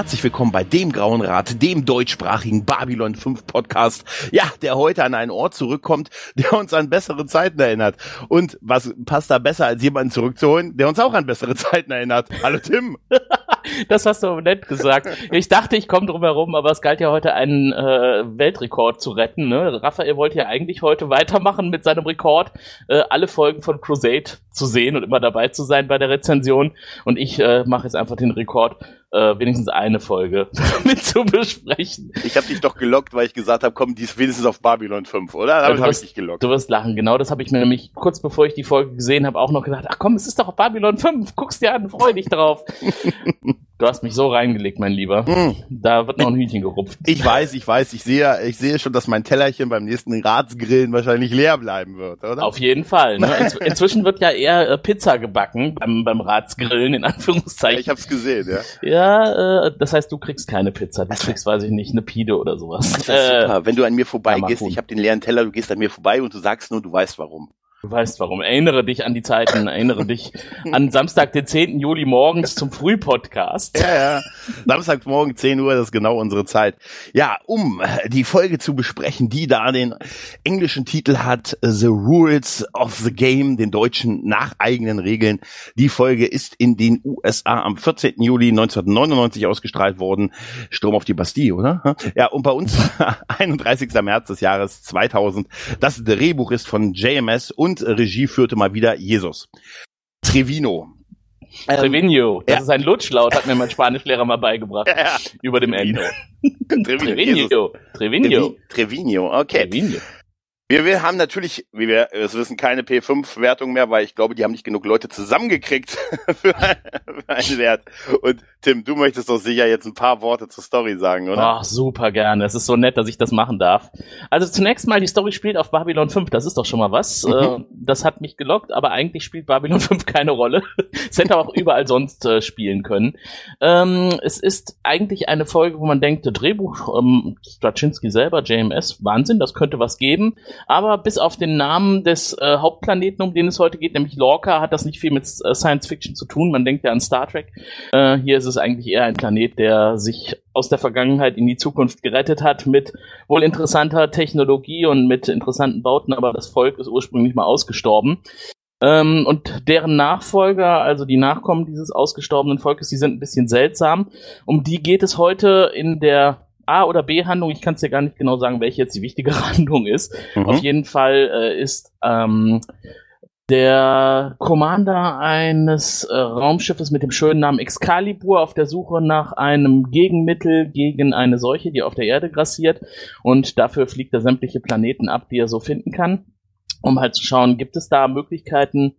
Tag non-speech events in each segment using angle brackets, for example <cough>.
Herzlich willkommen bei dem Grauen Rat, dem deutschsprachigen Babylon 5 Podcast. Ja, der heute an einen Ort zurückkommt, der uns an bessere Zeiten erinnert. Und was passt da besser, als jemanden zurückzuholen, der uns auch an bessere Zeiten erinnert? Hallo Tim. <laughs> das hast du nett gesagt. Ich dachte, ich komme drum herum, aber es galt ja heute einen äh, Weltrekord zu retten. Ne? Raphael wollte ja eigentlich heute weitermachen mit seinem Rekord, äh, alle Folgen von Crusade zu sehen und immer dabei zu sein bei der Rezension. Und ich äh, mache jetzt einfach den Rekord äh, wenigstens eine Folge <laughs> mit zu besprechen. Ich habe dich doch gelockt, weil ich gesagt habe, komm, die ist wenigstens auf Babylon 5, oder? Damit habe ich dich gelockt. Du wirst lachen, genau das habe ich mir nämlich kurz bevor ich die Folge gesehen habe auch noch gedacht, ach komm, es ist doch auf Babylon 5, guck's dir an, freu dich drauf. <laughs> Du hast mich so reingelegt, mein Lieber. Mm. Da wird noch ein Hühnchen gerupft. Ich weiß, ich weiß, ich sehe, ich sehe schon, dass mein Tellerchen beim nächsten Ratsgrillen wahrscheinlich leer bleiben wird, oder? Auf jeden Fall. Ne? Inz <laughs> inzwischen wird ja eher äh, Pizza gebacken beim, beim Ratsgrillen, in Anführungszeichen. Ich hab's gesehen, ja. Ja, äh, das heißt, du kriegst keine Pizza. Du kriegst, weiß ich nicht, eine Pide oder sowas. Das ist äh, super. Wenn du an mir vorbeigehst, ich habe den leeren Teller, du gehst an mir vorbei und du sagst nur, du weißt warum. Du weißt warum. Erinnere dich an die Zeiten, erinnere dich an Samstag, den 10. Juli morgens zum Frühpodcast. Ja, ja. Samstagmorgen 10 Uhr, das ist genau unsere Zeit. Ja, um die Folge zu besprechen, die da den englischen Titel hat, The Rules of the Game, den deutschen nach eigenen Regeln. Die Folge ist in den USA am 14. Juli 1999 ausgestrahlt worden. Strom auf die Bastille, oder? Ja, und bei uns <laughs> 31. März des Jahres 2000. Das Drehbuch ist von JMS und und Regie führte mal wieder Jesus. Trevino. Ähm, Trevino, das ja. ist ein Lutschlaut, hat mir mein Spanischlehrer mal beigebracht. <laughs> Ja, Über dem Ende. Trevino. Trevino. Trevino, okay. Trevino. Wir, wir haben natürlich, wie wir es wissen, keine P5-Wertung mehr, weil ich glaube, die haben nicht genug Leute zusammengekriegt <laughs> für, einen Wert. Und Tim, du möchtest doch sicher jetzt ein paar Worte zur Story sagen, oder? Ach, super gerne. Es ist so nett, dass ich das machen darf. Also zunächst mal, die Story spielt auf Babylon 5. Das ist doch schon mal was. Mhm. Äh, das hat mich gelockt, aber eigentlich spielt Babylon 5 keine Rolle. <laughs> es hätte auch überall sonst äh, spielen können. Ähm, es ist eigentlich eine Folge, wo man denkt, Drehbuch, ähm, Straczynski selber, JMS, Wahnsinn, das könnte was geben aber bis auf den Namen des äh, Hauptplaneten, um den es heute geht, nämlich Lorca, hat das nicht viel mit äh, Science Fiction zu tun. Man denkt ja an Star Trek. Äh, hier ist es eigentlich eher ein Planet, der sich aus der Vergangenheit in die Zukunft gerettet hat mit wohl interessanter Technologie und mit interessanten Bauten, aber das Volk ist ursprünglich mal ausgestorben. Ähm, und deren Nachfolger, also die Nachkommen dieses ausgestorbenen Volkes, die sind ein bisschen seltsam. Um die geht es heute in der A- oder B-Handlung, ich kann es dir gar nicht genau sagen, welche jetzt die wichtigere <laughs> Handlung ist. Mhm. Auf jeden Fall äh, ist ähm, der Commander eines äh, Raumschiffes mit dem schönen Namen Excalibur auf der Suche nach einem Gegenmittel gegen eine Seuche, die auf der Erde grassiert. Und dafür fliegt er sämtliche Planeten ab, die er so finden kann, um halt zu schauen, gibt es da Möglichkeiten,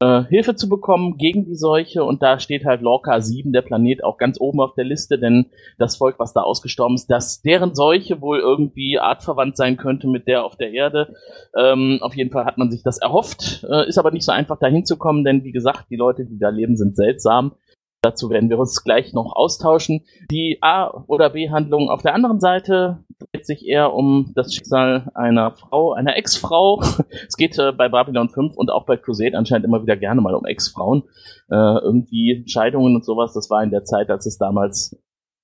äh, Hilfe zu bekommen gegen die Seuche und da steht halt Lorca 7, der Planet, auch ganz oben auf der Liste, denn das Volk, was da ausgestorben ist, dass deren Seuche wohl irgendwie artverwandt sein könnte mit der auf der Erde. Ähm, auf jeden Fall hat man sich das erhofft, äh, ist aber nicht so einfach dahin zu kommen, denn wie gesagt, die Leute, die da leben, sind seltsam. Dazu werden wir uns gleich noch austauschen. Die A- oder B-Handlung auf der anderen Seite dreht sich eher um das Schicksal einer Frau, einer Ex-Frau. <laughs> es geht äh, bei Babylon 5 und auch bei Crusade anscheinend immer wieder gerne mal um Ex-Frauen. Äh, irgendwie Scheidungen und sowas, das war in der Zeit, als es damals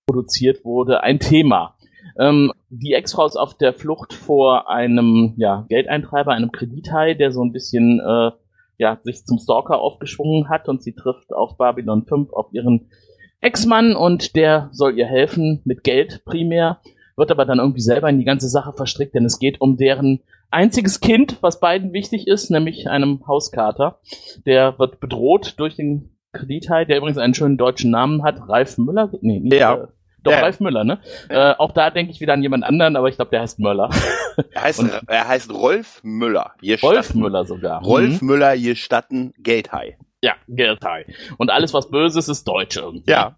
produziert wurde, ein Thema. Ähm, die Ex-Frau ist auf der Flucht vor einem ja, Geldeintreiber, einem Kredithai, der so ein bisschen äh, ja, sich zum Stalker aufgeschwungen hat und sie trifft auf Babylon 5 auf ihren Ex-Mann und der soll ihr helfen mit Geld primär, wird aber dann irgendwie selber in die ganze Sache verstrickt, denn es geht um deren einziges Kind, was beiden wichtig ist, nämlich einem Hauskater. Der wird bedroht durch den Kredithai, der übrigens einen schönen deutschen Namen hat, Ralf Müller. Nee, nicht, ja. Doch, ja. Ralf Müller, ne? Äh, auch da denke ich wieder an jemand anderen, aber ich glaube, der heißt Möller. <laughs> Er heißt, Und, er heißt Rolf Müller. Rolf Müller sogar. Rolf mhm. Müller, hier statten Geldhai. Ja, Geldhai. Und alles, was böse ist, ist deutsch irgendwie. Ja.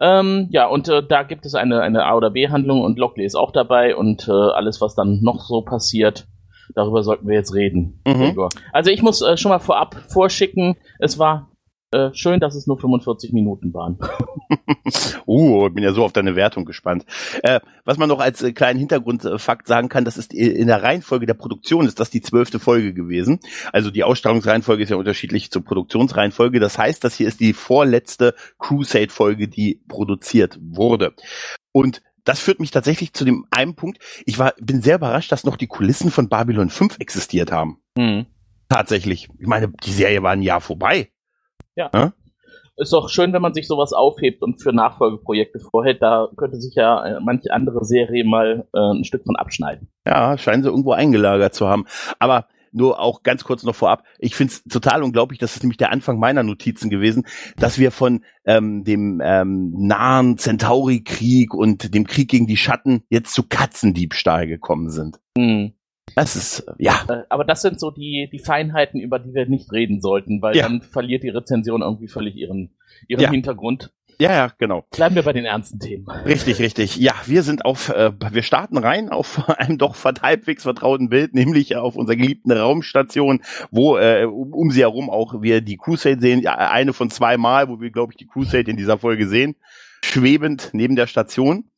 Ähm, ja, und äh, da gibt es eine, eine A- oder B-Handlung und Lockley ist auch dabei und äh, alles, was dann noch so passiert, darüber sollten wir jetzt reden. Mhm. Also ich muss äh, schon mal vorab vorschicken, es war Äh, schön, dass es nur 45 Minuten waren. <laughs> uh, bin ja so auf deine Wertung gespannt. Äh, was man noch als äh, kleinen Hintergrundfakt sagen kann, das ist in der Reihenfolge der Produktion ist das die zwölfte Folge gewesen. Also die Ausstrahlungsreihenfolge ist ja unterschiedlich zur Produktionsreihenfolge. Das heißt, das hier ist die vorletzte Crusade-Folge, die produziert wurde. Und das führt mich tatsächlich zu dem einen Punkt. Ich war, bin sehr überrascht, dass noch die Kulissen von Babylon 5 existiert haben. Mhm. Tatsächlich. Ich meine, die Serie war ein Jahr vorbei. Ja. ja. Ist doch schön, wenn man sich sowas aufhebt und für Nachfolgeprojekte vorhält. Da könnte sich ja äh, manche andere Serie mal äh, ein Stück von abschneiden. Ja, scheinen sie irgendwo eingelagert zu haben. Aber nur auch ganz kurz noch vorab. Ich finde es total unglaublich, das ist nämlich der Anfang meiner Notizen gewesen, dass wir von ähm, dem ähm, nahen Centauri-Krieg und dem Krieg gegen die Schatten jetzt zu Katzendiebstahl gekommen sind. Mhm. Das ist, ja. Äh, aber das sind so die, die Feinheiten, über die wir nicht reden sollten, weil ja. dann verliert die Rezension irgendwie völlig ihren, ihren ja. Hintergrund. Ja, ja, genau. Bleiben wir bei den ernsten Themen. Richtig, richtig. Ja, wir sind auf, äh, wir starten rein auf <laughs> einem doch halbwegs vertrauten Bild, nämlich auf unserer geliebten Raumstation, wo äh, um, um sie herum auch wir die Crusade sehen, ja, eine von zwei Mal, wo wir, glaube ich, die Crusade in dieser Folge sehen, schwebend neben der Station.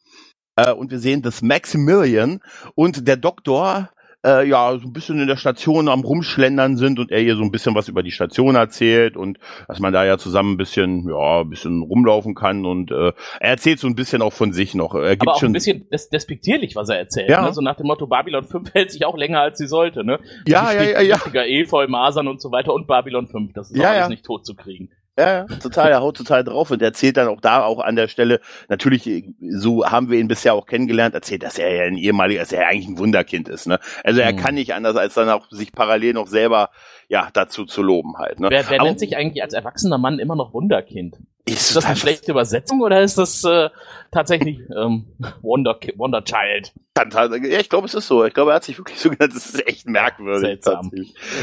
Äh, und wir sehen das Maximilian und der Doktor äh, ja so ein bisschen in der Station am rumschlendern sind und er ihr so ein bisschen was über die Station erzählt und dass man da ja zusammen ein bisschen ja ein bisschen rumlaufen kann und äh, er erzählt so ein bisschen auch von sich noch. Er gibt Aber auch schon ein bisschen des despektierlich, was er erzählt. Ja. Ne? So nach dem Motto Babylon 5 <laughs> hält sich auch länger als sie sollte. Ne? Ja, ja, ja, ja. Efeu, Masern und so weiter und Babylon 5. Das ist ja, alles ja. nicht tot zu kriegen. Ja, total, er haut total drauf und erzählt dann auch da auch an der Stelle, natürlich, so haben wir ihn bisher auch kennengelernt, erzählt, dass er ja ein ehemaliger, dass er eigentlich ein Wunderkind ist, ne? Also er mhm. kann nicht anders, als dann auch sich parallel noch selber, ja, dazu zu loben halt, ne? Wer, wer nennt sich eigentlich als erwachsener Mann immer noch Wunderkind? Ist, das eine schlechte Übersetzung oder ist das äh, tatsächlich ähm, Wonder, Wonder Child? Ja, ich glaube, es ist so. Ich glaube, er hat sich wirklich so genannt. Das ist echt merkwürdig. Seltsam.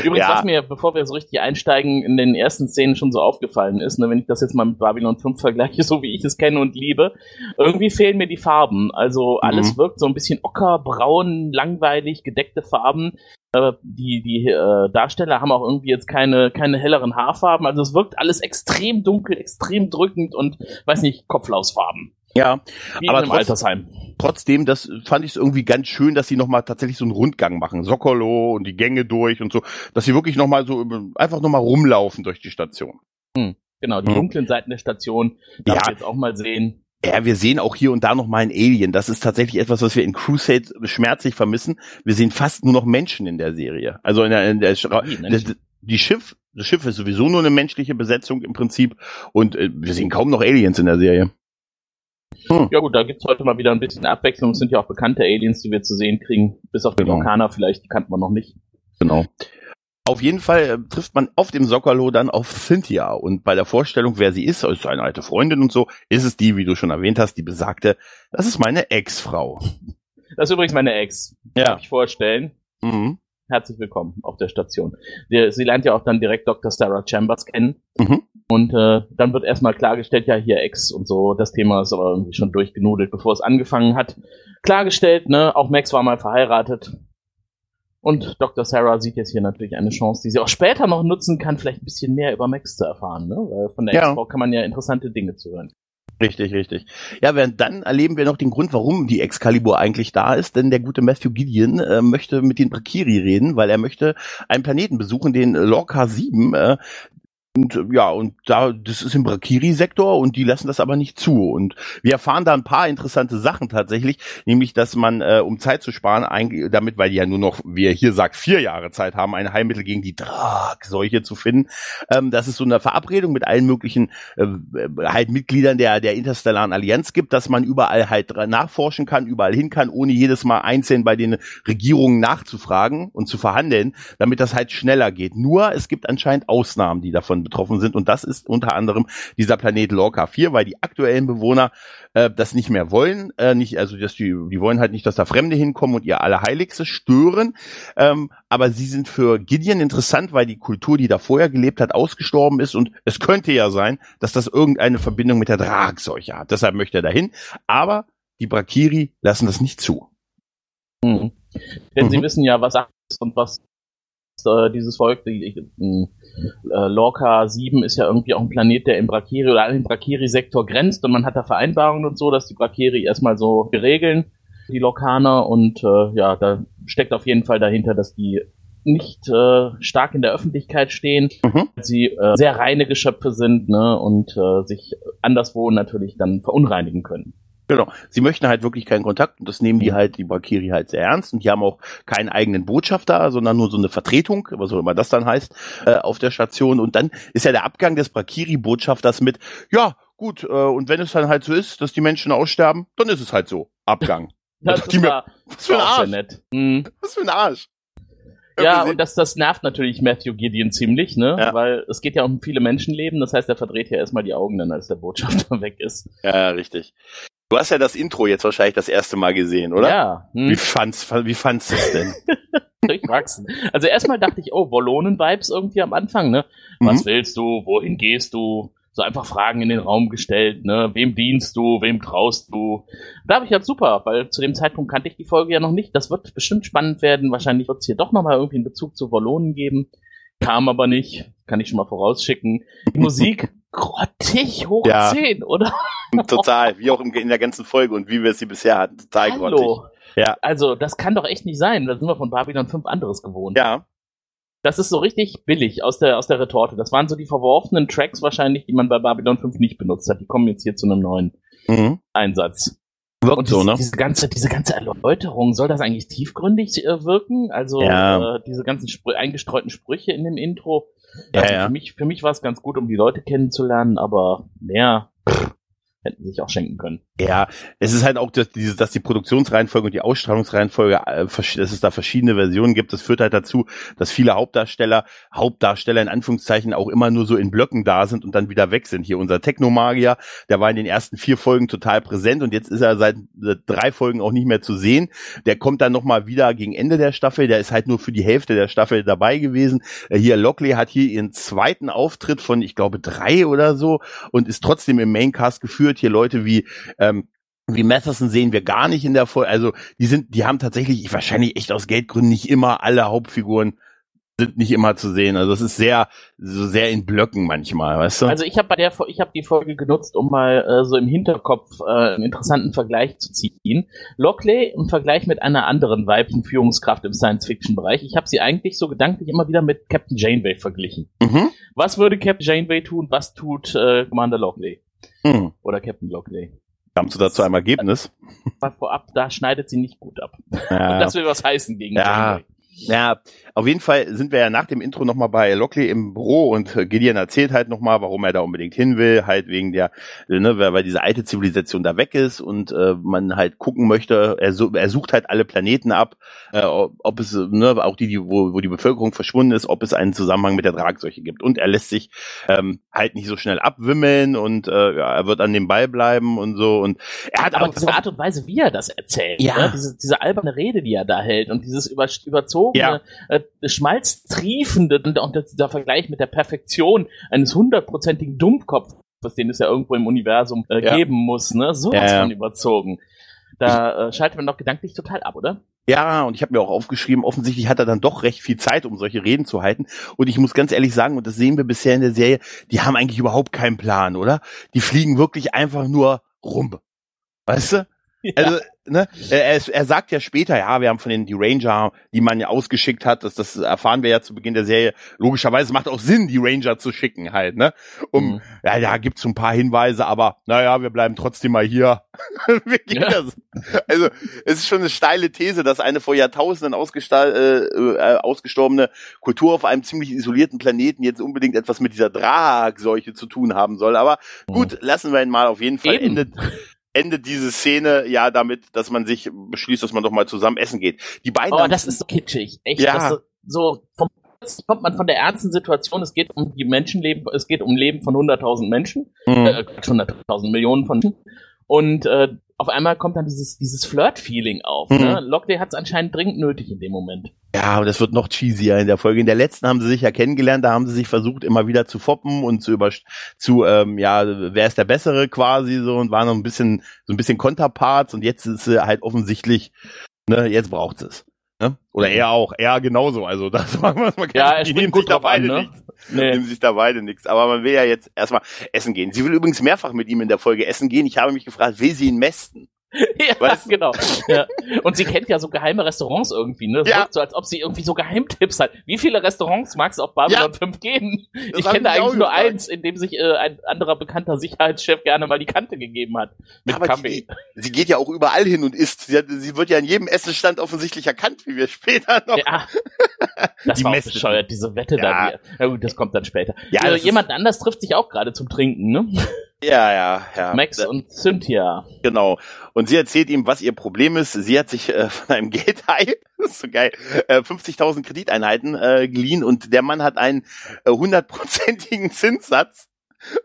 Übrigens, ja. was mir, bevor wir so richtig einsteigen, in den ersten Szenen schon so aufgefallen ist, ne, wenn ich das jetzt mal mit Babylon 5 vergleiche, <laughs> so wie ich es kenne und liebe, irgendwie fehlen mir die Farben. Also alles mhm. wirkt so ein bisschen ocker, braun, langweilig, gedeckte Farben. Die die äh, Darsteller haben auch irgendwie jetzt keine keine helleren Haarfarben. Also es wirkt alles extrem dunkel, extrem drückend und weiß nicht Kopflausfarben. Ja, Wie aber trotz, Altersheim. trotzdem, das fand ich irgendwie ganz schön, dass sie nochmal tatsächlich so einen Rundgang machen. Sokolo und die Gänge durch und so, dass sie wirklich nochmal so einfach nochmal rumlaufen durch die Station. Hm, genau, die hm. dunklen Seiten der Station, darf ja. jetzt auch mal sehen. Ja, wir sehen auch hier und da noch mal ein Alien. Das ist tatsächlich etwas, was wir in Crusade schmerzlich vermissen. Wir sehen fast nur noch Menschen in der Serie. Also in der, in der, der die Schiff, das Schiff ist sowieso nur eine menschliche Besetzung im Prinzip und äh, wir sehen kaum noch Aliens in der Serie. Hm. Ja gut, da gibt's heute mal wieder ein bisschen Abwechslung. Es sind ja auch bekannte Aliens, die wir zu sehen kriegen. Bis auf den genau. Orkaner vielleicht, die kannten wir noch nicht. Genau. Auf jeden Fall äh, trifft man auf dem Sokolo dann auf Cynthia und bei der Vorstellung, wer sie ist, ist eine alte Freundin und so, ist es die, wie du schon erwähnt hast, die besagte, das ist meine Ex-Frau. Das ist übrigens meine Ex. Ja. Darf ich vorstellen? Mhm. Herzlich willkommen auf der Station. Sie lernt ja auch dann direkt Dr. Sarah Chambers kennen. Mhm. Und äh, dann wird erstmal klargestellt, ja, hier Ex und so, das Thema ist aber irgendwie schon durchgenudelt, bevor es angefangen hat. Klargestellt, ne, auch Max war mal verheiratet. Und Dr. Sarah sieht jetzt hier natürlich eine Chance, die sie auch später noch nutzen kann, vielleicht ein bisschen mehr über Max zu erfahren, ne? Weil von der ja. Ex-Frau kann man ja interessante Dinge zu hören. Richtig, richtig. Ja, während dann erleben wir noch den Grund, warum die Excalibur eigentlich da ist, denn der gute Matthew Gideon äh, möchte mit den Brakiri reden, weil er möchte einen Planeten besuchen, den Lorca 7, äh, und ja, und da, das ist im Brakiri-Sektor und die lassen das aber nicht zu. Und wir erfahren da ein paar interessante Sachen tatsächlich, nämlich, dass man, äh, um Zeit zu sparen, eigentlich, damit, weil die ja nur noch, wie er hier sagt, vier Jahre Zeit haben, ein Heilmittel gegen die Dragseuche zu finden. Ähm, dass es so eine Verabredung mit allen möglichen äh, halt Mitgliedern der, der Interstellaren Allianz gibt, dass man überall halt nachforschen kann, überall hin kann, ohne jedes Mal einzeln bei den Regierungen nachzufragen und zu verhandeln, damit das halt schneller geht. Nur, es gibt anscheinend Ausnahmen, die davon betroffen sind. Und das ist unter anderem dieser Planet Lorca 4, weil die aktuellen Bewohner äh, das nicht mehr wollen. Äh, nicht, also dass die, die wollen halt nicht, dass da Fremde hinkommen und ihr Allerheiligste stören. Ähm, aber sie sind für Gideon interessant, weil die Kultur, die da vorher gelebt hat, ausgestorben ist. Und es könnte ja sein, dass das irgendeine Verbindung mit der Dragseuche hat. Deshalb möchte er dahin. Aber die Brakiri lassen das nicht zu. Mhm. Denn mhm. sie wissen ja, was ist und was äh, dieses Volk, die, äh, Lorca 7 ist ja irgendwie auch ein Planet, der im Brakiri oder an den Brakiri-Sektor grenzt und man hat da Vereinbarungen und so, dass die Brakiri erstmal so regeln, die Lokaner und äh, ja, da steckt auf jeden Fall dahinter, dass die nicht äh, stark in der Öffentlichkeit stehen, mhm. sie äh, sehr reine Geschöpfe sind ne, und äh, sich anderswo natürlich dann verunreinigen können. Genau. Sie möchten halt wirklich keinen Kontakt und das nehmen die halt, die Bakiri halt sehr ernst und die haben auch keinen eigenen Botschafter, sondern nur so eine Vertretung, was auch immer das dann heißt, äh, auf der Station. Und dann ist ja der Abgang des Bakiri-Botschafters mit, ja, gut, äh, und wenn es dann halt so ist, dass die Menschen aussterben, dann ist es halt so. Abgang. <laughs> das ist mir, was für ein Arsch. Nett. Mhm. Was für ein Arsch. Ja, und das, das nervt natürlich Matthew Gideon ziemlich, ne? Ja. Weil es geht ja um viele Menschenleben, das heißt, er verdreht ja erstmal die Augen dann, als der Botschafter <laughs> weg ist. Ja, richtig. Du hast ja das Intro jetzt wahrscheinlich das erste Mal gesehen, oder? Ja. Hm. Wie fandst, wie fandst du es denn? <laughs> Durchwachsen. Also erstmal dachte ich, oh, Wollonen-Vibes irgendwie am Anfang, ne? Was mhm. willst du? Wohin gehst du? So einfach Fragen in den Raum gestellt, ne? Wem dienst du? Wem traust du? Da habe ich ja super, weil zu dem Zeitpunkt kannte ich die Folge ja noch nicht. Das wird bestimmt spannend werden. Wahrscheinlich wird es hier doch nochmal irgendwie einen Bezug zu Wollonen geben. Kam aber nicht. Kann ich schon mal vorausschicken. Die Musik <laughs> grottig hoch ja. 10, oder? <laughs> Total, wie auch in der ganzen Folge und wie wir sie bisher hatten. Total Hallo. grottig. Ja. Also, das kann doch echt nicht sein. Da sind wir von Babylon 5 anderes gewohnt. Ja. Das ist so richtig billig aus der, aus der Retorte. Das waren so die verworfenen Tracks wahrscheinlich, die man bei Babylon 5 nicht benutzt hat. Die kommen jetzt hier zu einem neuen mhm. Einsatz. Wirkt und so, ne? Diese ganze, diese ganze Erläuterung, soll das eigentlich tiefgründig äh, wirken? Also ja. äh, diese ganzen Sprü eingestreuten Sprüche in dem Intro. Ja, also ja. Für mich, für mich war es ganz gut, um die Leute kennenzulernen, aber mehr pff, hätten sich auch schenken können. Ja, es ist halt auch, dass, diese, dass die Produktionsreihenfolge und die Ausstrahlungsreihenfolge, äh, dass es da verschiedene Versionen gibt. Das führt halt dazu, dass viele Hauptdarsteller, Hauptdarsteller in Anführungszeichen auch immer nur so in Blöcken da sind und dann wieder weg sind. Hier unser Technomagier, der war in den ersten vier Folgen total präsent und jetzt ist er seit drei Folgen auch nicht mehr zu sehen. Der kommt dann nochmal wieder gegen Ende der Staffel. Der ist halt nur für die Hälfte der Staffel dabei gewesen. Äh, hier Lockley hat hier ihren zweiten Auftritt von, ich glaube, drei oder so und ist trotzdem im Maincast geführt. Hier Leute wie ähm, wie Matheson sehen wir gar nicht in der Folge. Also die sind, die haben tatsächlich wahrscheinlich echt aus Geldgründen nicht immer alle Hauptfiguren sind nicht immer zu sehen. Also es ist sehr, so sehr in Blöcken manchmal, weißt du? Also ich habe bei der, ich habe die Folge genutzt, um mal äh, so im Hinterkopf äh, einen interessanten Vergleich zu ziehen. Lockley im Vergleich mit einer anderen weiblichen Führungskraft im Science-Fiction-Bereich. Ich habe sie eigentlich so gedanklich immer wieder mit Captain Janeway verglichen. Mhm. Was würde Captain Janeway tun? Was tut äh, Commander Lockley? Mhm. Oder Captain Lockley? Kamst du dazu einem Ergebnis? War vorab, da schneidet sie nicht gut ab. Ja. Und das will was heißen gegen ja. Janeway. Ja, auf jeden Fall sind wir ja nach dem Intro nochmal bei Lockley im Büro und Gideon erzählt halt nochmal, warum er da unbedingt hin will, halt wegen der, ne, weil diese alte Zivilisation da weg ist und äh, man halt gucken möchte, er, er sucht halt alle Planeten ab, äh, ob es, ne, auch die, die wo, wo die Bevölkerung verschwunden ist, ob es einen Zusammenhang mit der Tragseuche gibt. Und er lässt sich ähm, halt nicht so schnell abwimmeln und äh, ja, er wird an dem Ball bleiben und so. Und er hat aber diese Art und Weise, wie er das erzählt, ja. Ne? diese, diese alberne Rede, die er da hält und dieses über, überzogene, ja. äh, schmalztriefende und, und dieser Vergleich mit der Perfektion eines hundertprozentigen Dumpfkopfes, den es ja irgendwo im Universum äh, ja. geben muss, ne? So was ja. von überzogen. Da äh, schaltet man doch gedanklich total ab, oder? Ja, und ich habe mir auch aufgeschrieben, offensichtlich hat er dann doch recht viel Zeit, um solche Reden zu halten. Und ich muss ganz ehrlich sagen, und das sehen wir bisher in der Serie, die haben eigentlich überhaupt keinen Plan, oder? Die fliegen wirklich einfach nur rum. Weißt du? <laughs> Also, ne, er, er sagt ja später, ja, wir haben von den die Ranger, die man ja ausgeschickt hat, das, das erfahren wir ja zu Beginn der Serie. Logischerweise macht auch Sinn, die Ranger zu schicken halt, ne? Um, mhm. ja, da gibt's so ein paar Hinweise, aber naja, wir bleiben trotzdem mal hier. <laughs> ja. Also, es ist schon eine steile These, dass eine vor Jahrtausenden äh, äh, ausgestorbene Kultur auf einem ziemlich isolierten Planeten jetzt unbedingt etwas mit dieser Dragseuche zu tun haben soll. Aber gut, mhm. lassen wir ihn mal auf jeden Fall. Eben. Endet, endet diese Szene ja damit, dass man sich beschließt, dass man doch mal zusammen essen geht. Die beiden. Oh, das ist so kitschig. Echt. Ja. So, so vom kommt man von der ernsten Situation, es geht um die Menschenleben, es geht um Leben von 100.000 Menschen, mhm. äh, 100.000 Millionen von Menschen. Und äh, auf einmal kommt dann dieses, dieses Flirt-Feeling auf. Mhm. Ne? Lockley hat es anscheinend dringend nötig in dem Moment. Ja, und das wird noch cheesier in der Folge. In der letzten haben sie sich ja kennengelernt, da haben sie sich versucht, immer wieder zu foppen und zu über zu, ähm, ja, wer ist der Bessere quasi so und waren noch ein bisschen, so ein bisschen Konterparts und jetzt ist sie halt offensichtlich, ne, jetzt braucht es. Ne? Oder er auch, er genauso. Also <laughs> das machen wir mal Ja, er die nehmen sich da an, beide ne? nichts. Nee. Nehmen sich da beide nichts. Aber man will ja jetzt erstmal essen gehen. Sie will übrigens mehrfach mit ihm in der Folge essen gehen. Ich habe mich gefragt, will sie ihn mästen? <laughs> Ja, Weißt du? genau. Ja. Und sie kennt ja so geheime Restaurants irgendwie, ne? Ja. so, als ob sie irgendwie so Geheimtipps hat. Wie viele Restaurants mag es auf Babylon 5 geben? ich hab kenne da ich auch eigentlich nur gefragt. eins, in dem sich äh, ein anderer bekannter Sicherheitschef gerne mal die Kante gegeben hat. Mit Aber Kaffee. Die, sie geht ja auch überall hin und isst. Sie, hat, sie wird ja in jedem Essenstand offensichtlich erkannt, wie wir später noch. Ja. Das Die war auch bescheuert, diese Wette Ja. da. Na gut, das kommt dann später. Ja, das ist- jemand anders trifft sich auch gerade zum Trinken, ne? Ja, ja, ja. Max und Cynthia. Genau. Und sie erzählt ihm, was ihr Problem ist. Sie hat sich äh, <laughs> von einem Geldhai, das <laughs> ist so geil, äh, 50.000 Krediteinheiten äh, geliehen und der Mann hat einen äh, hundertprozentigen <laughs> Zinssatz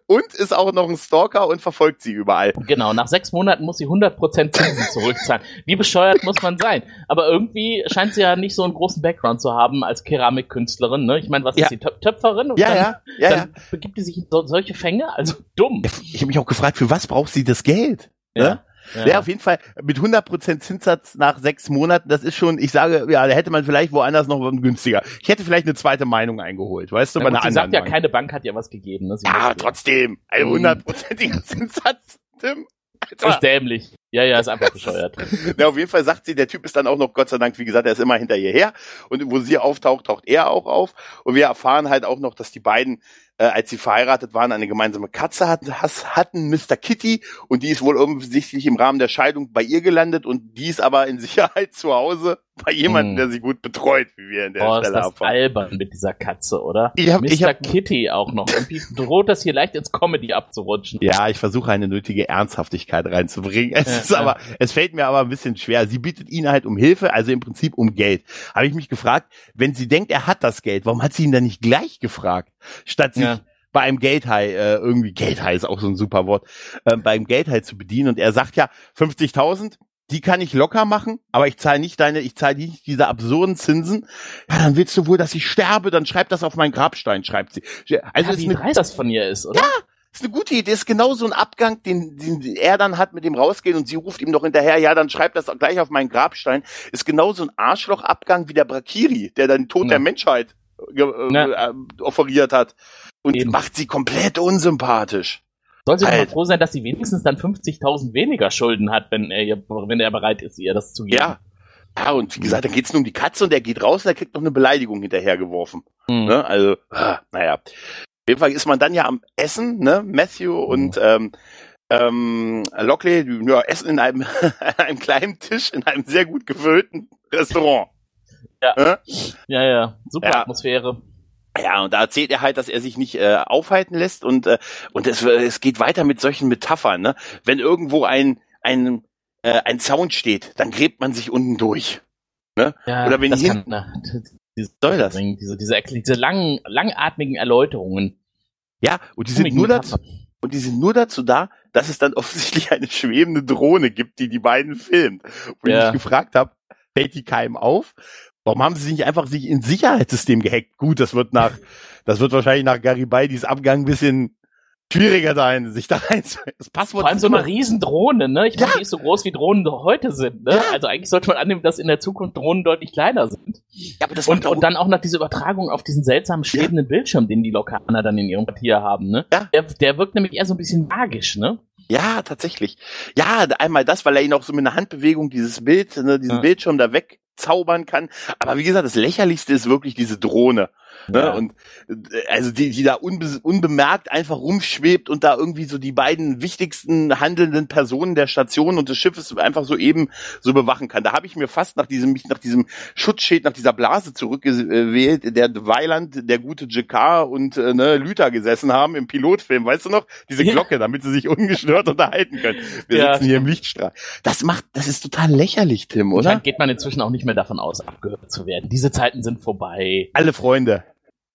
und ist auch noch ein Stalker und verfolgt sie überall. Genau, nach sechs Monaten muss sie 100% Zinsen zurückzahlen. Wie bescheuert muss man sein? Aber irgendwie scheint sie ja nicht so einen großen Background zu haben als Keramikkünstlerin. Ne? Ich meine, was Ja. ist sie, Töp- Töpferin? Und Ja, dann, ja, ja, dann begibt sie sich in so, solche Fänge? Also dumm. Ich habe mich auch gefragt, für was braucht sie das Geld? Ne? Ja. Ja. auf jeden Fall mit 100% Zinssatz nach sechs Monaten, das ist schon, ich sage, ja, da hätte man vielleicht woanders noch günstiger. Ich hätte vielleicht eine zweite Meinung eingeholt, weißt du, Na bei einer sie sagt anderen ja, Bank. keine Bank hat ja was gegeben. Ne? Ja, trotzdem, ein Mhm. hundertprozentiger <laughs> Zinssatz, Tim. Das ist dämlich. Ja, ja, ist einfach <laughs> bescheuert. Na, auf jeden Fall sagt sie, der Typ ist dann auch noch, Gott sei Dank, wie gesagt, er ist immer hinter ihr her. Und wo sie auftaucht, taucht er auch auf. Und wir erfahren halt auch noch, dass die beiden, äh, als sie verheiratet waren, eine gemeinsame Katze hatten, hatten, Mr. Kitty. Und die ist wohl offensichtlich im Rahmen der Scheidung bei ihr gelandet. Und die ist aber in <laughs> Sicherheit zu Hause bei jemandem, Hm. der sie gut betreut, wie wir in der Boah, ist Stelle das erfahren. albern mit dieser Katze, oder? Ich hab- Mr. ich hab- Kitty auch noch. Irgendwie droht das hier leicht ins Comedy abzurutschen. Ja, ich versuche eine nötige Ernsthaftigkeit reinzubringen. Es Ja, ist ja. aber, es fällt mir aber ein bisschen schwer. Sie bittet ihn halt um Hilfe, also im Prinzip um Geld. Habe ich mich gefragt, wenn sie denkt, er hat das Geld, warum hat sie ihn dann nicht gleich gefragt, statt sich Ja. bei einem Geldhai äh, irgendwie Geldhai ist auch so ein super Wort, äh, bei einem Geldhai zu bedienen und er sagt ja 50.000 die kann ich locker machen, aber ich zahle nicht deine, ich zahle nicht diese absurden Zinsen. Ja, dann willst du wohl, dass ich sterbe, dann schreib das auf meinen Grabstein, schreibt sie. Also ja, ist wie eine dreist das von ihr ist, oder? ist eine gute Idee. Ist genau so ein Abgang, den, den er dann hat mit dem Rausgehen und sie ruft ihm noch hinterher, ja, dann schreib das gleich auf meinen Grabstein. Ist genau so ein Arschloch-Abgang wie der Brakiri, der dann den Tod Ja. der Menschheit äh, Ja. äh, offeriert hat. Und Eben. macht sie komplett unsympathisch. Soll sie doch mal froh sein, dass sie wenigstens dann 50.000 weniger Schulden hat, wenn er, ihr- wenn er bereit ist, ihr das zu geben. Ja. Ja, und wie gesagt, dann geht's nur um die Katze und er geht raus und er kriegt noch eine Beleidigung hinterhergeworfen. Mhm. Ne? Also, ah, naja. Auf jeden Fall ist man dann ja am Essen, ne? Matthew und ähm, ähm, Lockley, die ja, essen in einem, <laughs> einem kleinen Tisch in einem sehr gut gefüllten Restaurant. Ja. Ne? Ja, ja. Super Ja. Atmosphäre. Ja, und da erzählt er halt, dass er sich nicht äh, aufhalten lässt und äh, und es, es geht weiter mit solchen Metaphern, ne? Wenn irgendwo ein ein äh, ein Zaun steht, dann gräbt man sich unten durch. Ja, Oder wenn das die kann, na, diese, Soll das? diese, diese, diese langen, langatmigen Erläuterungen. Ja, und die sind nur dazu, und die sind nur dazu da, dass es dann <laughs> offensichtlich eine schwebende Drohne gibt, die die beiden filmt. Wo ich Ja. mich gefragt habe, fällt die keinem auf? Warum haben sie nicht einfach sich ins Sicherheitssystem gehackt? Gut, das wird nach, <laughs> das wird wahrscheinlich nach Garibaldis Abgang ein bisschen schwieriger sein, sich da rein. Das Passwort Vor allem so eine immer- Riesendrohne, ne? Ich meine, Ja. die ist so groß, wie Drohnen heute sind, ne? Ja. Also eigentlich sollte man annehmen, dass in der Zukunft Drohnen deutlich kleiner sind. Ja, aber das Und, und dann auch noch diese Übertragung auf diesen seltsamen schwebenden Bildschirm, den die Lokaner dann in ihrem Quartier haben, ne? Ja. Der, der wirkt nämlich eher so ein bisschen magisch, ne? Ja, tatsächlich. Ja, einmal das, weil er ihn auch so mit einer Handbewegung dieses Bild, ne, diesen Ja. Bildschirm da wegzaubern kann. Aber wie gesagt, das lächerlichste ist wirklich diese Drohne. Ne? Ja. Und also die, die da unbe unbemerkt einfach rumschwebt und da irgendwie so die beiden wichtigsten handelnden Personen der Station und des Schiffes einfach so eben so bewachen kann. Da habe ich mir fast nach diesem, mich nach diesem Schutzschild, nach dieser Blase zurückgewählt, der Weiland, der gute Jakar und äh, ne, Lüther gesessen haben im Pilotfilm, weißt du noch? Diese Ja. Glocke, damit sie sich ungestört unterhalten können. Wir Ja, sitzen hier im Lichtstrahl. Das macht, das ist total lächerlich, Tim, oder? Dann geht man inzwischen auch nicht mehr davon aus, abgehört zu werden. Diese Zeiten sind vorbei. Alle Freunde.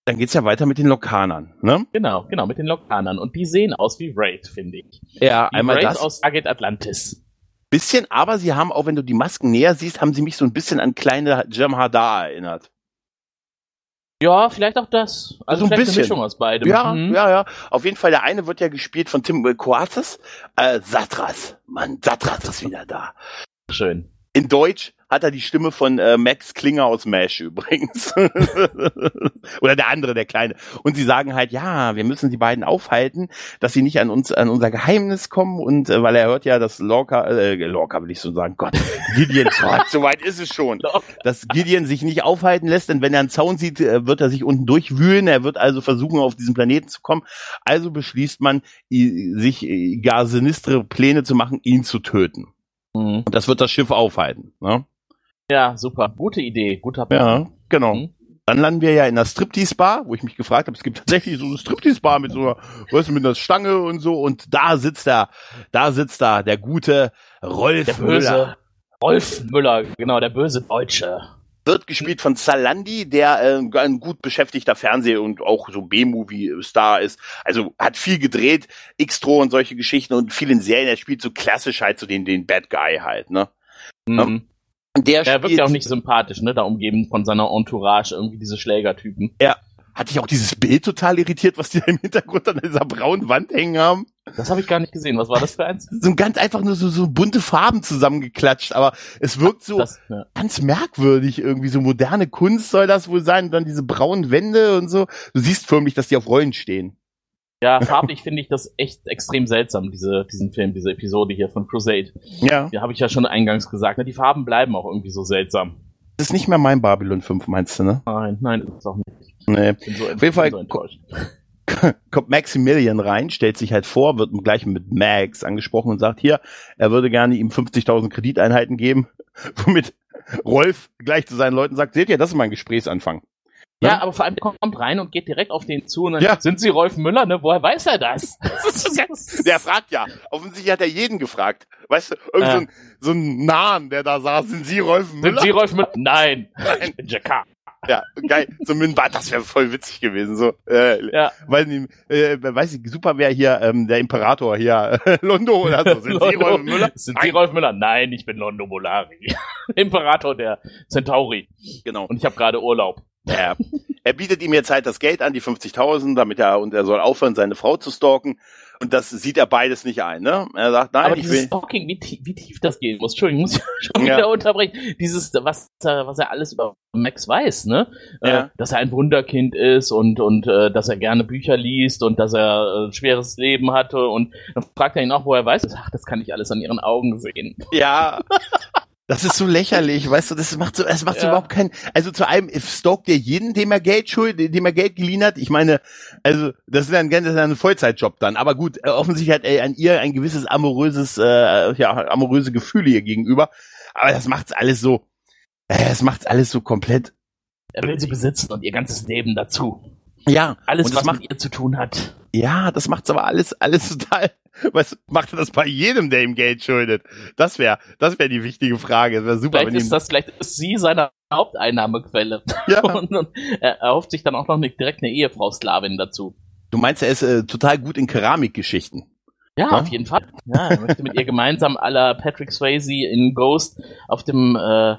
Dann geht's ja weiter mit den Lokanern, ne? Genau, genau, mit den Lokanern. Und die sehen aus wie Raid, finde ich. Ja, Wie einmal Raid das. aus Stargate Atlantis. Bisschen, aber sie haben, auch wenn du die Masken näher siehst, haben sie mich so ein bisschen an kleine Jem'Hadar erinnert. Ja, vielleicht auch das. Also So ein bisschen. eine Mischung aus beidem. Ja, Mhm. ja, ja. Auf jeden Fall, der eine wird ja gespielt von Tim Coates. Äh, Satras. Mann, Satras ist wieder da. Schön. In Deutsch hat er die Stimme von äh, Max Klinger aus MASH übrigens. <laughs> Oder der andere, der Kleine. Und sie sagen halt, ja, wir müssen die beiden aufhalten, dass sie nicht an uns, an unser Geheimnis kommen und äh, weil er hört ja, dass Lorca, äh, Lorca will ich so sagen, Gott, Gideon, <laughs> Gott, so weit ist es schon, dass Gideon sich nicht aufhalten lässt, denn wenn er einen Zaun sieht, äh, wird er sich unten durchwühlen, er wird also versuchen, auf diesen Planeten zu kommen. Also beschließt man, sich gar sinistre Pläne zu machen, ihn zu töten. Mhm. Und das wird das Schiff aufhalten. Ne? Ja, super. Gute Idee. Guter Plan. Ja, genau. Mhm. Dann landen wir ja in der Striptease-Bar, wo ich mich gefragt habe, es gibt tatsächlich so eine Striptease-Bar mit so einer, weißt du, mit einer Stange und so. Und da sitzt da, da sitzt da der gute Rolf der böse Müller. Rolf Müller, genau, der böse Deutsche. Wird gespielt von Zalandi, der äh, ein gut beschäftigter Fernseh- und auch so B-Movie-Star ist. Also hat viel gedreht, X-Tro und solche Geschichten und viel in Serien. Er spielt so klassisch halt so den, den Bad Guy halt, ne? Mhm. Der, der wirkt ja auch nicht sympathisch, ne? Da umgeben von seiner Entourage, irgendwie diese Schlägertypen. Ja. Hatte ich auch dieses Bild total irritiert, was die da im Hintergrund an dieser braunen Wand hängen haben? Das habe ich gar nicht gesehen. Was war das für eins? So ganz einfach nur so, so bunte Farben zusammengeklatscht, aber es wirkt so das, ja. ganz merkwürdig irgendwie. So moderne Kunst soll das wohl sein. Und dann diese braunen Wände und so. Du siehst förmlich, dass die auf Rollen stehen. Ja, farblich finde ich das echt extrem seltsam, diese, diesen Film, diese Episode hier von Crusade. Ja. Ja, habe ich ja schon eingangs gesagt. Ne? Die Farben bleiben auch irgendwie so seltsam. Das ist nicht mehr mein Babylon 5, meinst du, ne? Nein, nein, ist es auch nicht. Nee. So Auf jeden Fall so <laughs> kommt Maximilian rein, stellt sich halt vor, wird gleich mit Max angesprochen und sagt hier, er würde gerne ihm 50.000 Krediteinheiten geben, <laughs> womit Rolf gleich zu seinen Leuten sagt, seht ihr, das ist mein Gesprächsanfang. Ja, ja, aber vor allem der kommt rein und geht direkt auf den zu und dann ja. sind Sie Rolf Müller, ne? Woher weiß er das? <laughs> der fragt ja. Offensichtlich hat er jeden gefragt. Weißt du, irgend äh. so, ein, so ein Nahen, der da saß, sind Sie Rolf Müller? Sind Sie Rolf Müller? Nein, Nein. ich bin Jakar. Ja, geil. So ein Mündbart, das wäre voll witzig gewesen. So, äh, ja. Weiß nicht, äh, weiß ich, super wäre hier ähm, der Imperator hier, äh, <laughs> Londo oder so. Sind Londo. Sie Rolf Müller? Sind Sie Rolf Müller? Nein, ich bin Londo Molari. <laughs> Imperator der Centauri. Genau. Und ich habe gerade Urlaub. Ja. Er bietet ihm jetzt halt das Geld an, die 50.000, damit er, und er soll aufhören, seine Frau zu stalken. Und das sieht er beides nicht ein, ne? Er sagt, nein, Aber ich dieses will. Stalking, wie, tief, wie tief das gehen muss, Entschuldigung, muss ich schon wieder ja. unterbrechen. Dieses, was, was er alles über Max weiß, ne? Äh, ja. Äh, dass er ein Wunderkind ist und, und äh, dass er gerne Bücher liest und dass er ein äh, schweres Leben hatte. Und dann fragt er ihn auch, wo er weiß. Ach, das kann ich alles an ihren Augen sehen. Ja. <laughs> Das ist so lächerlich, <laughs> weißt du, das macht so, es macht so überhaupt keinen, also zu einem stalkt er jeden, dem er Geld schuld, dem er Geld geliehen hat. Ich meine, also, das ist ein, das ist ein Vollzeitjob dann. Aber gut, äh, offensichtlich hat er an ihr ein gewisses amoröses, äh, ja, amoröse Gefühle ihr gegenüber. Aber das macht's alles so, äh, das macht's alles so komplett. Er will sie besitzen und ihr ganzes Leben dazu. Ja. Alles, was mit ihr zu tun hat. Ja, das macht's aber alles, alles <laughs> total, was macht er das bei jedem, der ihm Geld schuldet? Das wäre, das wäre die wichtige Frage. Das wäre super. Vielleicht ist das, vielleicht ist sie seine Haupteinnahmequelle. <laughs> Ja. und, und er erhofft sich dann auch noch eine, direkt eine Ehefrau-Sklavin dazu. Du meinst, er ist äh, total gut in Keramikgeschichten. Ja, ja, auf jeden Fall. Ja, er möchte mit ihr gemeinsam aller Patrick Swayze in Ghost auf dem äh,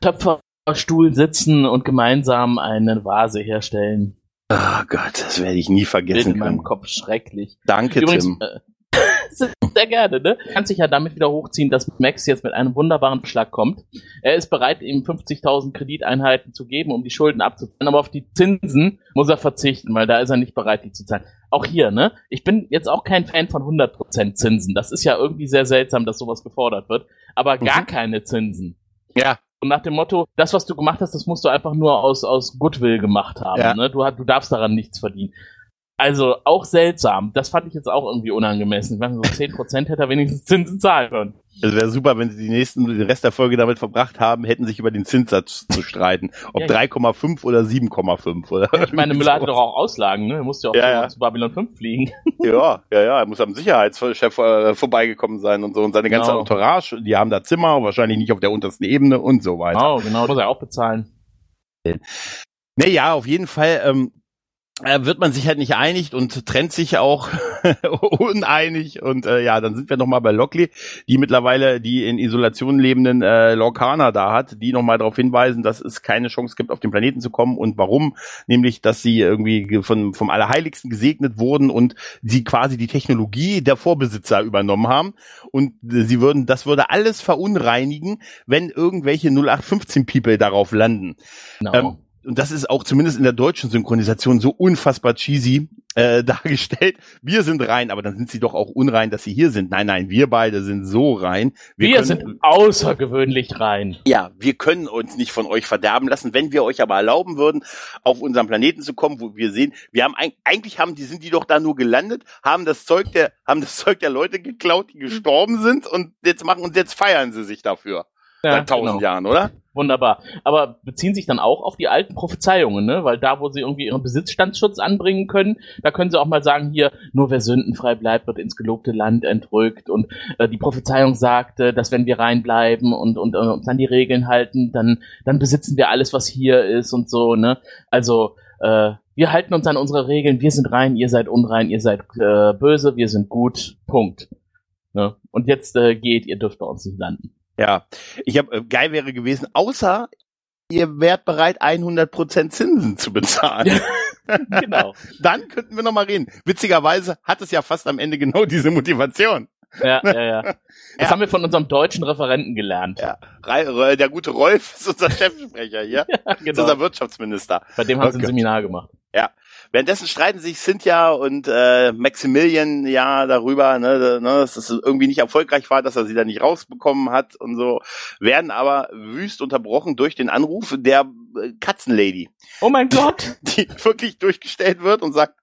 Töpferstuhl sitzen und gemeinsam eine Vase herstellen. Oh Gott, das werde ich nie vergessen. In meinem Kopf schrecklich. Danke, Übrigens, Tim. Äh, <laughs> sehr gerne, ne? Kann sich ja damit wieder hochziehen, dass Max jetzt mit einem wunderbaren Beschlag kommt. Er ist bereit, ihm 50.000 Krediteinheiten zu geben, um die Schulden abzuzahlen, aber auf die Zinsen muss er verzichten, weil da ist er nicht bereit, die zu zahlen. Auch hier, ne? Ich bin jetzt auch kein Fan von 100% Zinsen. Das ist ja irgendwie sehr seltsam, dass sowas gefordert wird. Aber gar mhm. keine Zinsen. Ja. Und nach dem Motto, das, was du gemacht hast, das musst du einfach nur aus, aus Goodwill gemacht haben. Ja. Ne? Du, du darfst daran nichts verdienen. Also auch seltsam. Das fand ich jetzt auch irgendwie unangemessen. Ich meine, so 10% hätte er wenigstens Zinsen zahlen können. Es wäre super, wenn sie die nächsten, den Rest der Folge damit verbracht haben, hätten sich über den Zinssatz <laughs> zu streiten. Ob ja, 3,5 oder 7,5 oder. Ich meine, Müller hatte doch auch Auslagen, ne? Er musste ja auch ja, ja. zu Babylon 5 fliegen. <laughs> Ja, ja, ja. Er muss am Sicherheitschef äh, vorbeigekommen sein und so. Und seine ganze genau. Entourage, die haben da Zimmer, wahrscheinlich nicht auf der untersten Ebene und so weiter. Oh, genau, muss er auch bezahlen. Naja, auf jeden Fall, ähm, äh, wird man sich halt nicht einig und trennt sich auch <laughs> uneinig und äh, ja, dann sind wir nochmal bei Lockley, die mittlerweile die in Isolation lebenden äh, Lorcaner da hat, die nochmal darauf hinweisen, dass es keine Chance gibt, auf den Planeten zu kommen und warum, nämlich, dass sie irgendwie von, vom Allerheiligsten gesegnet wurden und sie quasi die Technologie der Vorbesitzer übernommen haben und äh, sie würden, das würde alles verunreinigen, wenn irgendwelche 0815 People darauf landen. Genau. Ähm, und das ist auch zumindest in der deutschen Synchronisation so unfassbar cheesy äh, <laughs> dargestellt. Wir sind rein, aber dann sind sie doch auch unrein, dass sie hier sind. Nein, nein, wir beide sind so rein. Wir, wir sind außergewöhnlich rein. Ja, wir können uns nicht von euch verderben lassen. Wenn wir euch aber erlauben würden, auf unseren Planeten zu kommen, wo wir sehen, wir haben eigentlich haben die sind die doch da nur gelandet, haben das Zeug der haben das Zeug der Leute geklaut, die gestorben sind und jetzt machen und jetzt feiern sie sich dafür. Ja, Seit tausend genau. Jahren, oder? Wunderbar. Aber beziehen sich dann auch auf die alten Prophezeiungen, ne? Weil da, wo sie irgendwie ihren Besitzstandsschutz anbringen können, da können sie auch mal sagen, hier, nur wer sündenfrei bleibt, wird ins gelobte Land entrückt. Und äh, die Prophezeiung sagte, dass wenn wir reinbleiben und, und, und uns an die Regeln halten, dann, dann besitzen wir alles, was hier ist und so, ne? Also, äh, wir halten uns an unsere Regeln, wir sind rein, ihr seid unrein, ihr seid äh, böse, wir sind gut. Punkt. Ne? Und jetzt äh, geht, ihr dürft bei uns nicht landen. Ja, ich habe äh, geil wäre gewesen, außer ihr wärt bereit, 100% Zinsen zu bezahlen. <laughs> genau. Dann könnten wir noch mal reden. Witzigerweise hat es ja fast am Ende genau diese Motivation. Ja, ja, ja. <laughs> Das ja. haben wir von unserem deutschen Referenten gelernt. Ja. Der gute Rolf ist unser <laughs> Chefsprecher hier. ja, genau. Ist unser Wirtschaftsminister. Bei dem haben oh sie ein Seminar gemacht. Ja. Währenddessen streiten sich Cynthia und äh, Maximilian ja darüber, ne, ne, dass es irgendwie nicht erfolgreich war, dass er sie da nicht rausbekommen hat und so, werden aber wüst unterbrochen durch den Anruf der äh, Katzenlady. Oh mein Gott! Die, <laughs> die wirklich durchgestellt wird und sagt,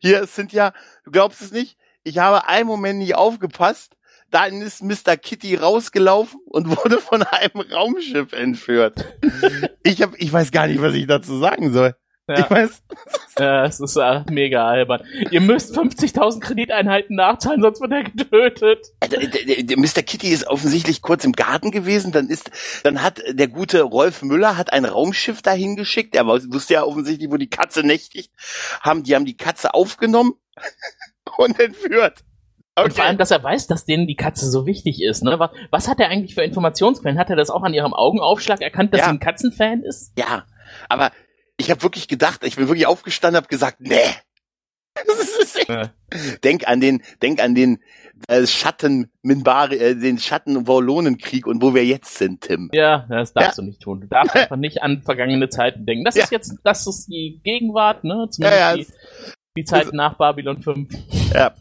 hier Cynthia, du glaubst es nicht, ich habe einen Moment nicht aufgepasst, dann ist Mr. Kitty rausgelaufen und <laughs> wurde von einem Raumschiff entführt. ich hab, ich weiß gar nicht, was ich dazu sagen soll. Ja. Ich weiß. Ja, es ist äh, mega albern. Ihr müsst 50.000 Krediteinheiten nachzahlen, sonst wird er getötet. Mr. Kitty ist offensichtlich kurz im Garten gewesen. Dann ist, dann hat der gute Rolf Müller hat ein Raumschiff dahin geschickt. Er wusste ja offensichtlich, wo die Katze nächtigt. Haben, die haben die Katze aufgenommen <laughs> und entführt. Okay. Und vor allem, dass er weiß, dass denen die Katze so wichtig ist. Ne? Was, was hat er eigentlich für Informationsquellen? Hat er das auch an ihrem Augenaufschlag erkannt, dass ja. sie ein Katzenfan ist? Ja, aber ich habe wirklich gedacht, ich bin wirklich aufgestanden, habe gesagt, nee. <laughs> Ja. Denk an den, denk an den äh, Schatten Minbari, äh, den Schatten Wallonenkrieg und wo wir jetzt sind, Tim. Ja, das darfst ja. du nicht tun. Du darfst einfach nicht an vergangene Zeiten denken. Das ja. ist jetzt, das ist die Gegenwart, ne? Zumindest die, die Zeit nach Babylon 5. Ja.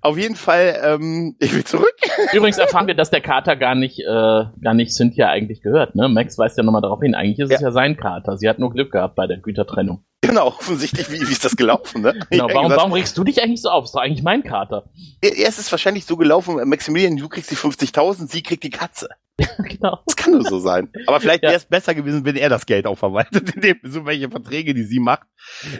Auf jeden Fall, ähm, ich will zurück. Übrigens erfahren wir, dass der Kater gar nicht, äh, gar nicht Cynthia eigentlich gehört. Ne? Max weist ja nochmal darauf hin. Eigentlich ist ja. es ja sein Kater. Sie hat nur Glück gehabt bei der Gütertrennung. Genau, offensichtlich, wie, wie ist das gelaufen, ne? Genau, warum, warum regst du dich eigentlich so auf? Ist doch eigentlich mein Kater. Erst ist wahrscheinlich so gelaufen, Maximilian, du kriegst die 50.000, sie kriegt die Katze. <laughs> genau. Das kann nur so sein. Aber vielleicht wäre es besser gewesen, wenn er das Geld auch verwaltet, <laughs> indem so welche Verträge, die sie macht.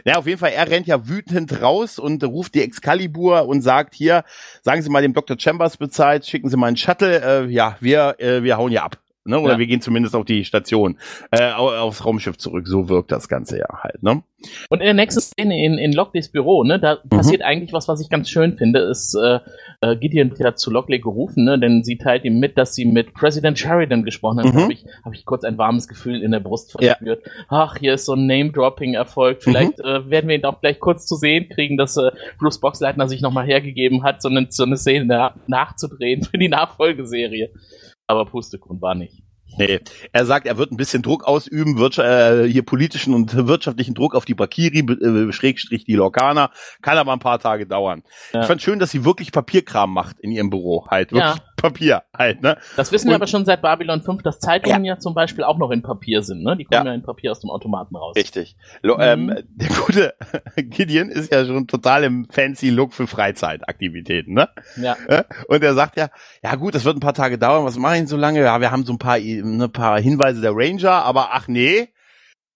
Ja, auf jeden Fall, er rennt ja wütend raus und ruft die Excalibur und sagt hier, sagen Sie mal dem Dr. Chambers Bescheid, schicken Sie mal einen Shuttle, äh, ja, wir, äh, wir hauen ja ab. Ne? Oder ja. wir gehen zumindest auf die Station, äh, aufs Raumschiff zurück. So wirkt das Ganze ja halt. Ne? Und in der nächsten Szene in, in Lockleys Büro, ne, da mhm. passiert eigentlich was, was ich ganz schön finde, ist, äh, äh, Gideon hat zu Lockley gerufen, ne, denn sie teilt ihm mit, dass sie mit Präsident Sheridan gesprochen hat. Mhm. Habe ich, hab ich kurz ein warmes Gefühl in der Brust verspürt. Ja. Ach, hier ist so ein Name-Dropping erfolgt. Vielleicht mhm. äh, werden wir ihn auch gleich kurz zu sehen kriegen, dass äh, Bruce Boxleitner sich nochmal hergegeben hat, so eine, so eine Szene nach, nachzudrehen für die Nachfolgeserie. Aber Pustekuchen war nicht. Nee, er sagt, er wird ein bisschen Druck ausüben, wird, äh, hier politischen und wirtschaftlichen Druck auf die Bakiri, äh, Schrägstrich die Lorcaner, kann aber ein paar Tage dauern. Ja. Ich fand schön, dass sie wirklich Papierkram macht in ihrem Büro, halt, wirklich ja. Papier halt, ne? Das wissen und, wir aber schon seit Babylon 5, dass Zeitungen ja. ja. zum Beispiel auch noch in Papier sind, ne? Die kommen ja, in Papier aus dem Automaten raus. Richtig. Lo, ähm, mhm. ähm, der gute <laughs> Gideon ist ja schon total im fancy Look für Freizeitaktivitäten, ne? Ja. Und er sagt ja, ja gut, das wird ein paar Tage dauern, was mache ich so lange? Ja, wir haben so ein paar ein ne, paar Hinweise der Ranger, aber ach nee,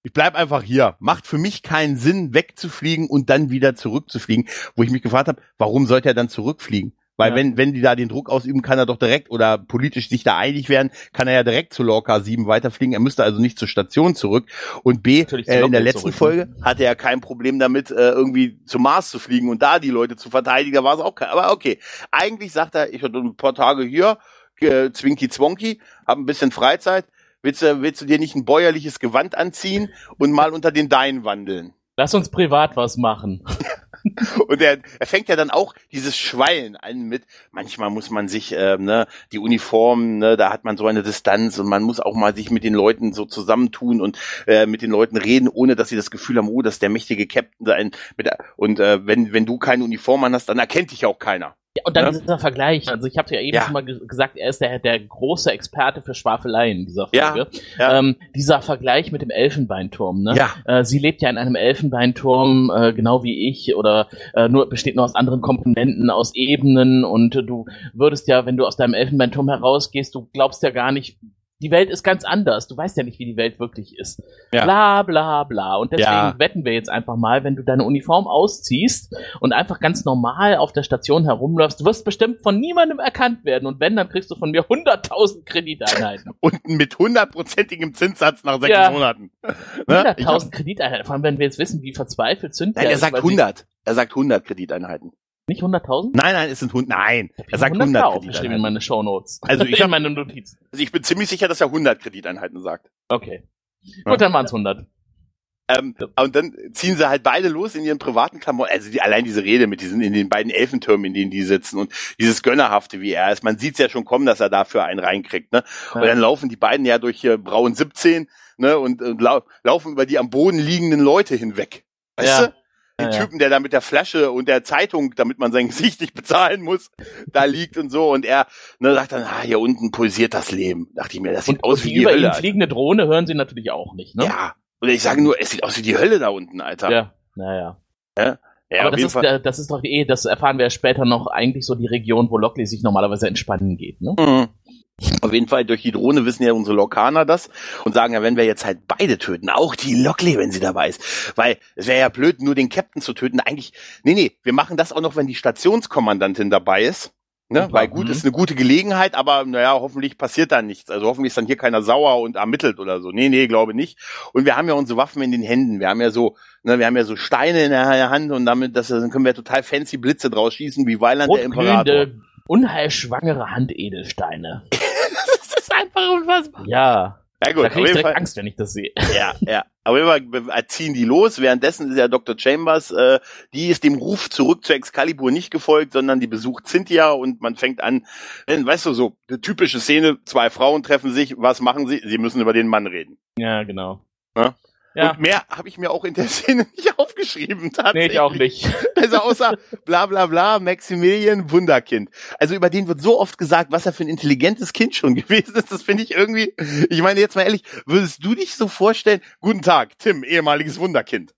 ich bleib einfach hier. Macht für mich keinen Sinn, wegzufliegen und dann wieder zurückzufliegen, wo ich mich gefragt habe, warum sollte er dann zurückfliegen? Weil ja. wenn, wenn die da den Druck ausüben, kann er doch direkt oder politisch sich da einig werden, kann er ja direkt zu Lorca 7 weiterfliegen. Er müsste also nicht zur Station zurück. Und B, äh, in der letzten zurück, ne? Folge hatte er kein Problem damit, äh, irgendwie zum Mars zu fliegen und da die Leute zu verteidigen. Da war es auch kein. Aber okay. Eigentlich sagt er, ich hatte ein paar Tage hier, äh, Zwinky Zwonky, hab ein bisschen Freizeit. Willst du, willst du dir nicht ein bäuerliches Gewand anziehen und mal unter den Deinen wandeln? Lass uns privat was machen. <laughs> Und er, er fängt ja dann auch dieses Schweilen an mit, manchmal muss man sich, äh, ne, die Uniform, ne, da hat man so eine Distanz und man muss auch mal sich mit den Leuten so zusammentun und äh, mit den Leuten reden, ohne dass sie das Gefühl haben, oh, das ist der mächtige Captain sein. Mit, und äh, wenn, wenn du keine Uniform an hast, dann erkennt dich auch keiner. Ja, und dann ja? dieser Vergleich. Also ich habe ja eben ja. schon mal gesagt, er ist der, der große Experte für Schwafeleien dieser Folge. Ja. ja. Ähm, dieser Vergleich mit dem Elfenbeinturm. Ne? Ja. Äh, sie lebt ja in einem Elfenbeinturm, äh, genau wie ich, oder äh, nur besteht nur aus anderen Komponenten, aus Ebenen. Und du würdest ja, wenn du aus deinem Elfenbeinturm herausgehst, du glaubst ja gar nicht, die Welt ist ganz anders. Du weißt ja nicht, wie die Welt wirklich ist. Ja. Bla bla bla. Und deswegen ja. wetten wir jetzt einfach mal, wenn du deine Uniform ausziehst und einfach ganz normal auf der Station herumläufst, du wirst bestimmt von niemandem erkannt werden. Und wenn, dann kriegst du von mir 100.000 Krediteinheiten. <laughs> und mit hundertprozentigem Zinssatz nach sechs ja. Monaten. 100.000 ne? Krediteinheiten. Vor allem, wenn wir jetzt wissen, wie verzweifelt sind Nein, er sagt 100. Er sagt 100 Krediteinheiten. Nicht 100.000? Nein, nein, es sind 100. Nein, er sagt 100, 100 aufgeschrieben in meine Shownotes. Also ich <laughs> habe meine Notizen. Also ich bin ziemlich sicher, dass er 100 Krediteinheiten sagt. Okay. Ja. Gut, dann waren es 100. Ähm, und dann ziehen sie halt beide los in ihren privaten Klamotten. Also die, allein diese Rede mit diesen in den beiden Elfentürmen, in denen die sitzen und dieses Gönnerhafte, wie er ist. Man sieht's ja schon kommen, dass er dafür einen reinkriegt. Ne? Ja. Und dann laufen die beiden ja durch hier Braun 17 ne? und, und lau laufen über die am Boden liegenden Leute hinweg. Weißt ja. du? Den ja, Typen, der da mit der Flasche und der Zeitung, damit man sein <laughs> Gesicht nicht bezahlen muss, da liegt und so. Und er ne, sagt dann, ah, hier unten pulsiert das Leben. Dachte ich mir, das sieht und, aus und wie die über Hölle. Über ihn fliegende Drohne hören sie natürlich auch nicht, ne? Ja. Oder ich sage nur, es sieht aus wie die Hölle da unten, Alter. Ja, naja. Ja? Ja, Aber das ist, das ist doch eh, das erfahren wir ja später noch, eigentlich so die Region, wo Lockley sich normalerweise entspannen geht, ne? Mhm. Auf jeden Fall durch die Drohne wissen ja unsere Lokaner das und sagen ja, wenn wir jetzt halt beide töten, auch die Lockley, wenn sie dabei ist. Weil es wäre ja blöd, nur den Captain zu töten. Eigentlich, nee, nee, wir machen das auch noch, wenn die Stationskommandantin dabei ist. Ne? Weil gut, mhm. ist eine gute Gelegenheit, aber naja, hoffentlich passiert da nichts. Also hoffentlich ist dann hier keiner sauer und ermittelt oder so. Nee, nee, glaube nicht. Und wir haben ja unsere Waffen in den Händen. Wir haben ja so, ne, wir haben ja so Steine in der Hand und damit, das, dann können wir total fancy Blitze draus schießen, wie Weiland der Imperator. Unheilschwangere Handedelsteine. Das ist einfach unfassbar. Ja. Ja gut, da krieg ich direkt Fall, Angst, wenn ich das sehe. Ja, ja. Aber wir ziehen die los. Währenddessen ist ja Dr. Chambers, äh, die ist dem Ruf zurück zu Excalibur nicht gefolgt, sondern die besucht Cynthia und man fängt an, weißt du, so eine typische Szene, zwei Frauen treffen sich, was machen sie? Sie müssen über den Mann reden. Ja, genau. Ja? Ja. Und mehr habe ich mir auch in der <laughs> Szene nicht aufgeschrieben. Tatsächlich. Nee, ich auch nicht. <laughs> Also außer bla bla bla, Maximilian Wunderkind. Also über den wird so oft gesagt, was er für ein intelligentes Kind schon <laughs> gewesen ist. Das finde ich irgendwie, ich meine jetzt mal ehrlich, würdest du dich so vorstellen, guten Tag, Tim, ehemaliges Wunderkind.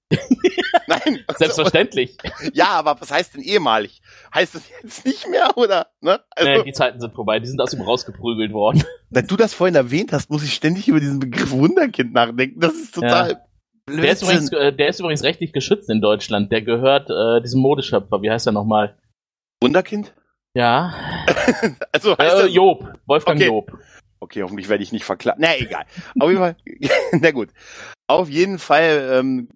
Nein. Also, Selbstverständlich. Ja, aber was heißt denn ehemalig? Heißt das jetzt nicht mehr, oder? Ne? Also, nee, die Zeiten sind vorbei, die sind aus ihm rausgeprügelt worden. Da du das vorhin erwähnt hast, muss ich ständig über diesen Begriff Wunderkind nachdenken. Das ist total. Ja. Der ist, übrigens, äh, der ist übrigens rechtlich geschützt in Deutschland. Der gehört äh, diesem Modeschöpfer. Wie heißt er nochmal? Wunderkind? Ja. <laughs> also heißt äh, Job. Wolfgang okay. Job. Okay, hoffentlich werde ich nicht verklagt. Na, egal. Auf jeden Fall. <laughs> Na gut. Auf jeden Fall ähm,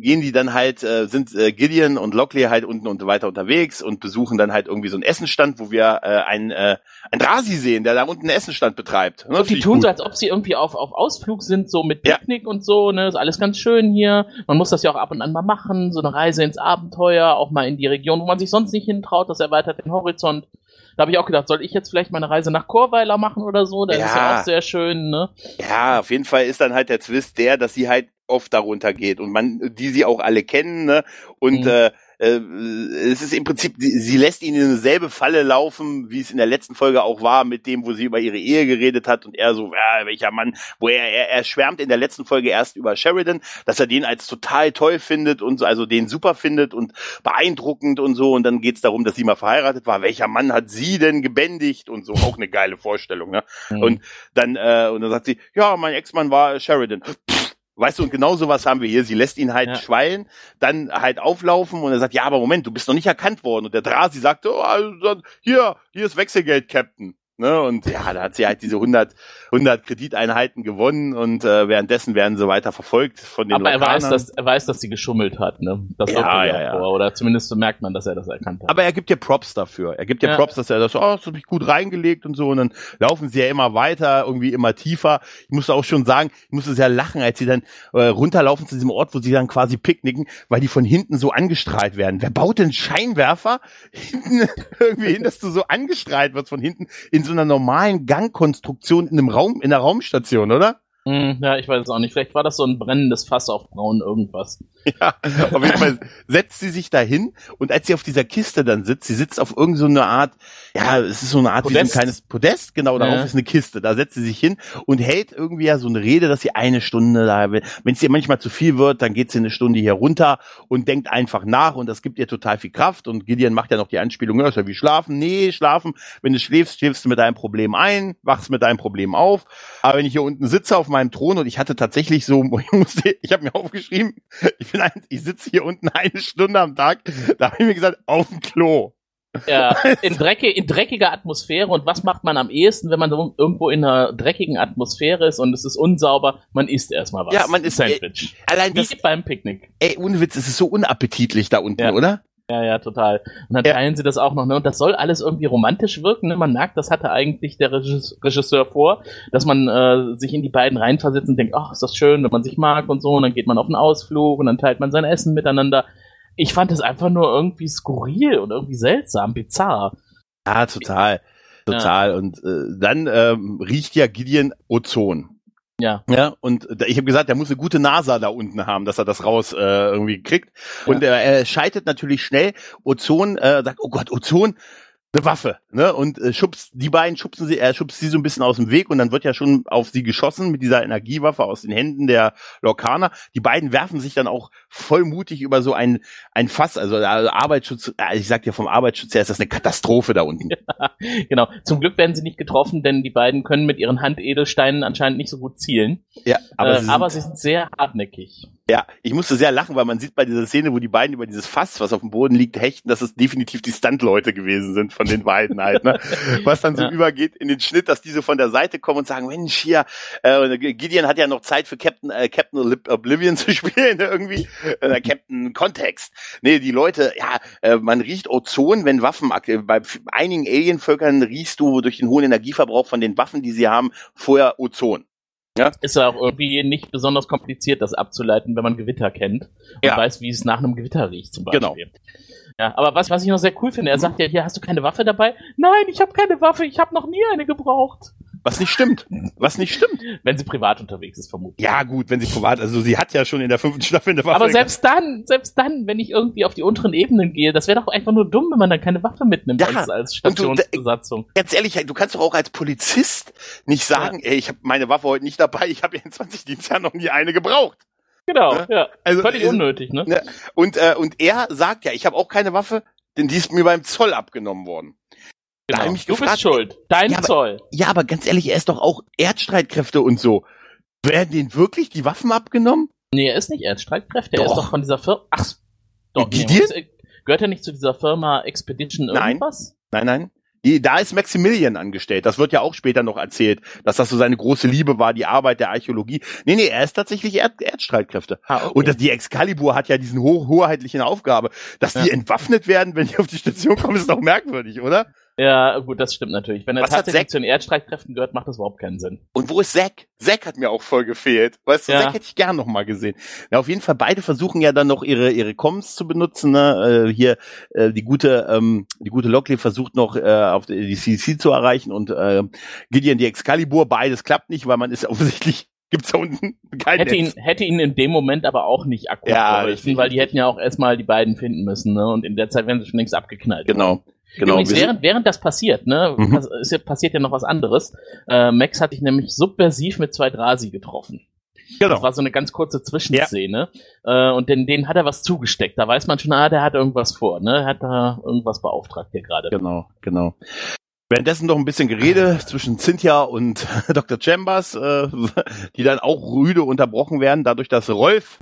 gehen die dann halt, äh, sind äh, Gideon und Lockley halt unten und weiter unterwegs und besuchen dann halt irgendwie so einen Essenstand, wo wir äh, einen, äh, einen Drasi sehen, der da unten einen Essenstand betreibt. Ne? Und die tun gut. so, als ob sie irgendwie auf, auf Ausflug sind, so mit Picknick ja. und so, ne, ist alles ganz schön hier. Man muss das ja auch ab und an mal machen, so eine Reise ins Abenteuer, auch mal in die Region, wo man sich sonst nicht hintraut, das erweitert den Horizont. Da habe ich auch gedacht, soll ich jetzt vielleicht meine Reise nach Chorweiler machen oder so? Das ja. ist ja auch sehr schön, ne? Ja, auf jeden Fall ist dann halt der Twist der, dass sie halt oft darunter geht und man, die sie auch alle kennen, ne? Und mhm. äh, äh, es ist im Prinzip, sie lässt ihn in dieselbe Falle laufen, wie es in der letzten Folge auch war, mit dem, wo sie über ihre Ehe geredet hat und er so, ja, welcher Mann, wo er, er, er schwärmt in der letzten Folge erst über Sheridan, dass er den als total toll findet und so, also den super findet und beeindruckend und so und dann geht's darum, dass sie mal verheiratet war, welcher Mann hat sie denn gebändigt und so, auch eine geile Vorstellung, ne? Mhm. Und dann, äh, und dann sagt sie, ja, mein Ex-Mann war Sheridan. Pff, Weißt du, und genau sowas haben wir hier. Sie lässt ihn halt Ja. schweilen, dann halt auflaufen und er sagt, ja, aber Moment, du bist noch nicht erkannt worden. Und der Drasi sagt, oh, also, hier, hier ist Wechselgeld, Captain. Ne, und ja, da hat sie halt diese 100, 100 Krediteinheiten gewonnen und äh, währenddessen werden sie weiter verfolgt von den Aber er weiß, dass, er weiß, dass sie geschummelt hat, ne? Das Ja, ja, ja. vor. Oder zumindest so merkt man, dass er das erkannt hat. Aber er gibt dir Props dafür. Er gibt dir Ja. Props, dass er das, oh, das hab ich gut reingelegt und so. Und dann laufen sie ja immer weiter, irgendwie immer tiefer. Ich musste auch schon sagen, ich musste sehr lachen, als sie dann äh, runterlaufen zu diesem Ort, wo sie dann quasi picknicken, weil die von hinten so angestrahlt werden. Wer baut denn Scheinwerfer hinten <laughs> irgendwie hin, dass du so angestrahlt wirst von hinten in so einer normalen Gangkonstruktion in einem Raum, in der Raumstation, oder? Hm, ja, ich weiß es auch nicht. Vielleicht war das so ein brennendes Fass auf braun irgendwas. Ja, auf jeden Fall setzt sie sich da hin und als sie auf dieser Kiste dann sitzt, sie sitzt auf irgendeine so eine Art, ja, es ist so eine Art wie so ein Podest. kleines Podest, genau, darauf Ja. ist eine Kiste, da setzt sie sich hin und hält irgendwie ja so eine Rede, dass sie eine Stunde da, wenn es ihr manchmal zu viel wird, dann geht sie eine Stunde hier runter und denkt einfach nach und das gibt ihr total viel Kraft und Gideon macht ja noch die Anspielung, ja, ist ja wie schlafen, nee, schlafen, wenn du schläfst, schläfst du mit deinem Problem ein, wachst mit deinem Problem auf, aber wenn ich hier unten sitze auf meinem Thron und ich hatte tatsächlich so, <laughs> ich musste, ich habe mir aufgeschrieben, ich bin ein, ich sitze hier unten eine Stunde am Tag, da habe ich mir gesagt, auf dem Klo. Ja, <laughs> in, Drecke, in dreckiger Atmosphäre. Und was macht man am ehesten, wenn man irgendwo in einer dreckigen Atmosphäre ist und es ist unsauber? Man isst erstmal was. Ja, man isst- Sandwich. Allein Wie das, beim Picknick. ey, ohne Witz, es ist so unappetitlich da unten, Ja. oder? Ja, ja, total. Und dann Ja. teilen sie das auch noch, ne? Und das soll alles irgendwie romantisch wirken. Ne? Man merkt, das hatte eigentlich der Regis- Regisseur vor, dass man äh, sich in die beiden reinversetzt und denkt, ach, ist das schön, wenn man sich mag und so. Und dann geht man auf einen Ausflug und dann teilt man sein Essen miteinander. Ich fand es einfach nur irgendwie skurril und irgendwie seltsam, bizarr. Ja, total. Total. Und äh, dann ähm, riecht ja Gideon Ozon. Ja. Ja, und ich habe gesagt, er muss eine gute NASA da unten haben, dass er das raus äh, irgendwie kriegt. Und er, er schaltet natürlich schnell. Ozon äh, sagt, oh Gott, Ozon, eine Waffe, ne? Und äh, schubst die beiden schubsen sie, er schubst sie so ein bisschen aus dem Weg und dann wird ja schon auf sie geschossen mit dieser Energiewaffe aus den Händen der Lorcaner. Die beiden werfen sich dann auch vollmutig über so ein ein Fass, also äh, Arbeitsschutz. Äh, ich sag dir vom Arbeitsschutz her ist das eine Katastrophe da unten. <laughs> Genau. Zum Glück werden sie nicht getroffen, denn die beiden können mit ihren Handedelsteinen anscheinend nicht so gut zielen. Ja, Aber, äh, sie sind, aber sie sind sehr hartneckig. Ja, ich musste sehr lachen, weil man sieht bei dieser Szene, wo die beiden über dieses Fass, was auf dem Boden liegt, hechten, dass es definitiv die Stuntleute gewesen sind von den beiden halt, ne? <laughs> Was dann so Ja. übergeht in den Schnitt, dass die so von der Seite kommen und sagen, Mensch, hier, äh, Gideon hat ja noch Zeit für Captain, äh, Captain Oblivion <laughs> zu spielen, ne, irgendwie, äh, Captain Kontext. Nee, die Leute, ja, äh, man riecht Ozon, wenn Waffen, äh, bei einigen Alienvölkern riechst du durch den hohen Energieverbrauch von den Waffen, die sie haben, vorher Ozon. Ist ja auch irgendwie nicht besonders kompliziert, das abzuleiten, wenn man Gewitter kennt und Ja. weiß, wie es nach einem Gewitter riecht, zum Genau. Beispiel. Ja, aber was, was ich noch sehr cool finde, er sagt ja, hier hast du keine Waffe dabei? Nein, ich habe keine Waffe, ich habe noch nie eine gebraucht. Was nicht stimmt. Was nicht stimmt. Wenn sie privat unterwegs ist, vermutlich. Ja, gut, wenn sie privat, also sie hat ja schon in der fünften Staffel eine Waffe. Aber selbst dann, selbst dann, wenn ich irgendwie auf die unteren Ebenen gehe, das wäre doch einfach nur dumm, wenn man dann keine Waffe mitnimmt Ja, als, als und du- Stationsbesatzung. ganz ehrlich, du kannst doch auch als Polizist nicht sagen, ey, ich habe meine Waffe heute nicht dabei, ich habe in 20 Dienstjahren noch nie eine gebraucht. Genau, Ja. ja. Also Völlig unnötig, ne? ne? Und äh, und er sagt ja, ich habe auch keine Waffe, denn die ist mir beim Zoll abgenommen worden. Da hab ich mich Du gefragt, bist schuld. Dein Ja, aber- Zoll. Ja, aber ganz ehrlich, er ist doch auch Erdstreitkräfte und so. Werden denen wirklich die Waffen abgenommen? Nee, er ist nicht Erdstreitkräfte, er ist doch von dieser Firma. Ach, doch, nee, Gideon? was ist- gehört er nicht zu dieser Firma Expedition Nein. irgendwas? Nein, nein. Die, da ist Maximilian angestellt. Das wird ja auch später noch erzählt, dass das so seine große Liebe war, die Arbeit der Archäologie. Nee, nee, er ist tatsächlich Erd Erdstreitkräfte. Ah, okay. Und das, die Excalibur hat ja diesen ho hoheitlichen Aufgabe. Dass die Ja. entwaffnet werden, wenn die auf die Station kommen, ist doch merkwürdig, oder? Ja, gut, das stimmt natürlich. Wenn er Was hat tatsächlich Zack- zu den Erdstreitkräften gehört, macht das überhaupt keinen Sinn. Und wo ist Zack? Zack hat mir auch voll gefehlt. Weißt du, Ja. Zack hätte ich gern noch mal gesehen. Ja, auf jeden Fall, beide versuchen ja dann noch ihre, ihre Comms zu benutzen. Ne? Äh, hier, äh, die gute, ähm, die gute Lockley versucht noch, äh, auf die CC zu erreichen und äh, Gideon die Excalibur. Beides klappt nicht, weil man ist <laughs> offensichtlich, gibt's da unten kein Hätte Netz. ihn, hätte ihn in dem Moment aber auch nicht akkurat Ja, geholfen, weil die hätten ja auch erstmal die beiden finden müssen, ne? Und in der Zeit wären sie schon längst abgeknallt. Genau. Genau. Übrigens, während, während das passiert, ne, Mhm. ist ja, passiert ja noch was anderes. Äh, Max hat sich nämlich subversiv mit zwei Drasi getroffen. Das genau. war so eine ganz kurze Zwischenszene. Äh, und den, denen hat er was zugesteckt. Da weiß man schon, ah, der hat irgendwas vor, ne? Er hat da irgendwas beauftragt hier gerade. Genau, genau. Währenddessen noch ein bisschen Gerede zwischen Cynthia und <laughs> Dr. Chambers, äh, <laughs> die dann auch rüde unterbrochen werden, dadurch, dass Rolf,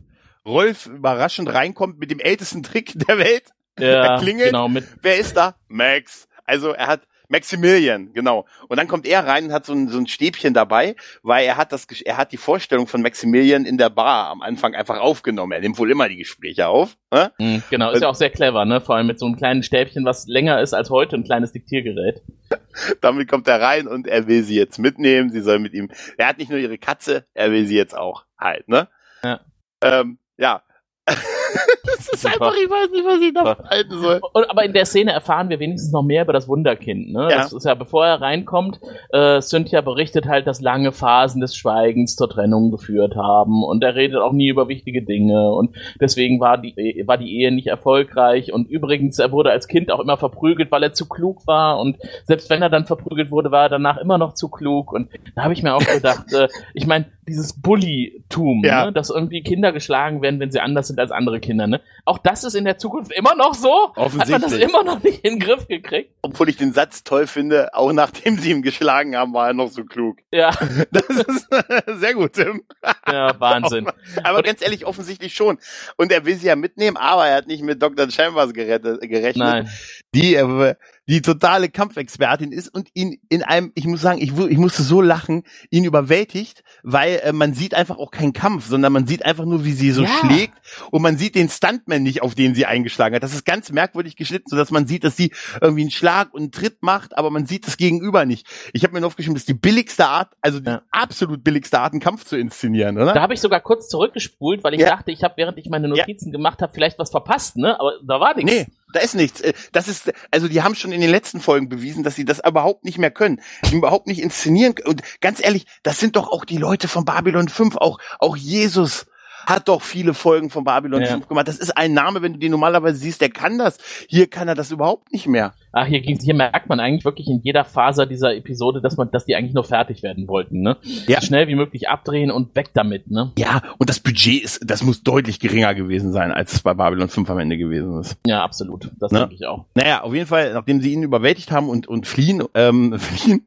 Rolf überraschend reinkommt mit dem ältesten Trick der Welt. Ja, er <laughs> klingelt. genau, mit Wer ist da? Max. Also er hat Maximilian, genau. Und dann kommt er rein und hat so ein, so ein Stäbchen dabei, weil er hat das, er hat die Vorstellung von Maximilian in der Bar am Anfang einfach aufgenommen. Er nimmt wohl immer die Gespräche auf. Ne? Mhm, Genau, ist ja auch sehr clever, ne? Vor allem mit so einem kleinen Stäbchen, was länger ist als heute, ein kleines Diktiergerät. <laughs> Damit kommt er rein und er will sie jetzt mitnehmen. Sie soll mit ihm. Er hat nicht nur ihre Katze, er will sie jetzt auch halt, ne? Ja. Ähm, ja. Das ist Super. einfach, ich weiß nicht, was ich da halten soll. Und, aber in der Szene erfahren wir wenigstens noch mehr über das Wunderkind. Ne? Ja. Das ist ja, bevor er reinkommt, äh, Cynthia berichtet halt, dass lange Phasen des Schweigens zur Trennung geführt haben und er redet auch nie über wichtige Dinge und deswegen war die, war die Ehe nicht erfolgreich und übrigens, er wurde als Kind auch immer verprügelt, weil er zu klug war und selbst wenn er dann verprügelt wurde, war er danach immer noch zu klug und da habe ich mir auch gedacht, äh, ich meine, dieses Bully-Tum, Ja. ne? dass irgendwie Kinder geschlagen werden, wenn sie anders sind als andere Kinder, ne? Auch das ist in der Zukunft immer noch so? Hat man das Offensichtlich. immer noch nicht in den Griff gekriegt? Obwohl ich den Satz toll finde, auch nachdem sie ihn geschlagen haben, war er noch so klug. Ja, <laughs> Das ist <laughs> sehr gut, Tim. ja Wahnsinn. <laughs> Aber ganz ehrlich, offensichtlich schon. Und er will sie ja mitnehmen, aber er hat nicht mit Dr. Chambers gerettet, gerechnet. Nein. die äh, die totale Kampfexpertin ist und ihn in einem, ich muss sagen, ich, ich musste so lachen, ihn überwältigt, weil äh, man sieht einfach auch keinen Kampf, sondern man sieht einfach nur, wie sie so Ja. schlägt und man sieht den Stuntman nicht, auf den sie eingeschlagen hat. Das ist ganz merkwürdig geschnitten, sodass man sieht, dass sie irgendwie einen Schlag und einen Tritt macht, aber man sieht das Gegenüber nicht. Ich habe mir nur aufgeschrieben, das ist die billigste Art, also die Ja. absolut billigste Art, einen Kampf zu inszenieren, oder? Da habe ich sogar kurz zurückgespult, weil ich Ja. dachte, ich habe, während ich meine Notizen gemacht habe, vielleicht was verpasst, ne? Aber da war nichts. Nee, da ist nichts. Äh, Das ist, also die haben schon in den letzten Folgen bewiesen, dass sie das überhaupt nicht mehr können. Die überhaupt nicht inszenieren können. Und ganz ehrlich, das sind doch auch die Leute von Babylon 5, auch, auch Jesus hat doch viele Folgen von Babylon Ja. 5 gemacht. Das ist ein Name, wenn du den normalerweise siehst, der kann das. Hier kann er das überhaupt nicht mehr. Ach, hier, ging's- hier merkt man eigentlich wirklich in jeder Faser dieser Episode, dass man, dass die eigentlich nur fertig werden wollten, ne? Ja. So schnell wie möglich abdrehen und weg damit, ne? Ja, und das Budget ist, das muss deutlich geringer gewesen sein, als es bei Babylon 5 am Ende gewesen ist. Ja, absolut. Das Ne? denke ich auch. Naja, auf jeden Fall, nachdem sie ihn überwältigt haben und, und fliehen, ähm, <laughs> fliehen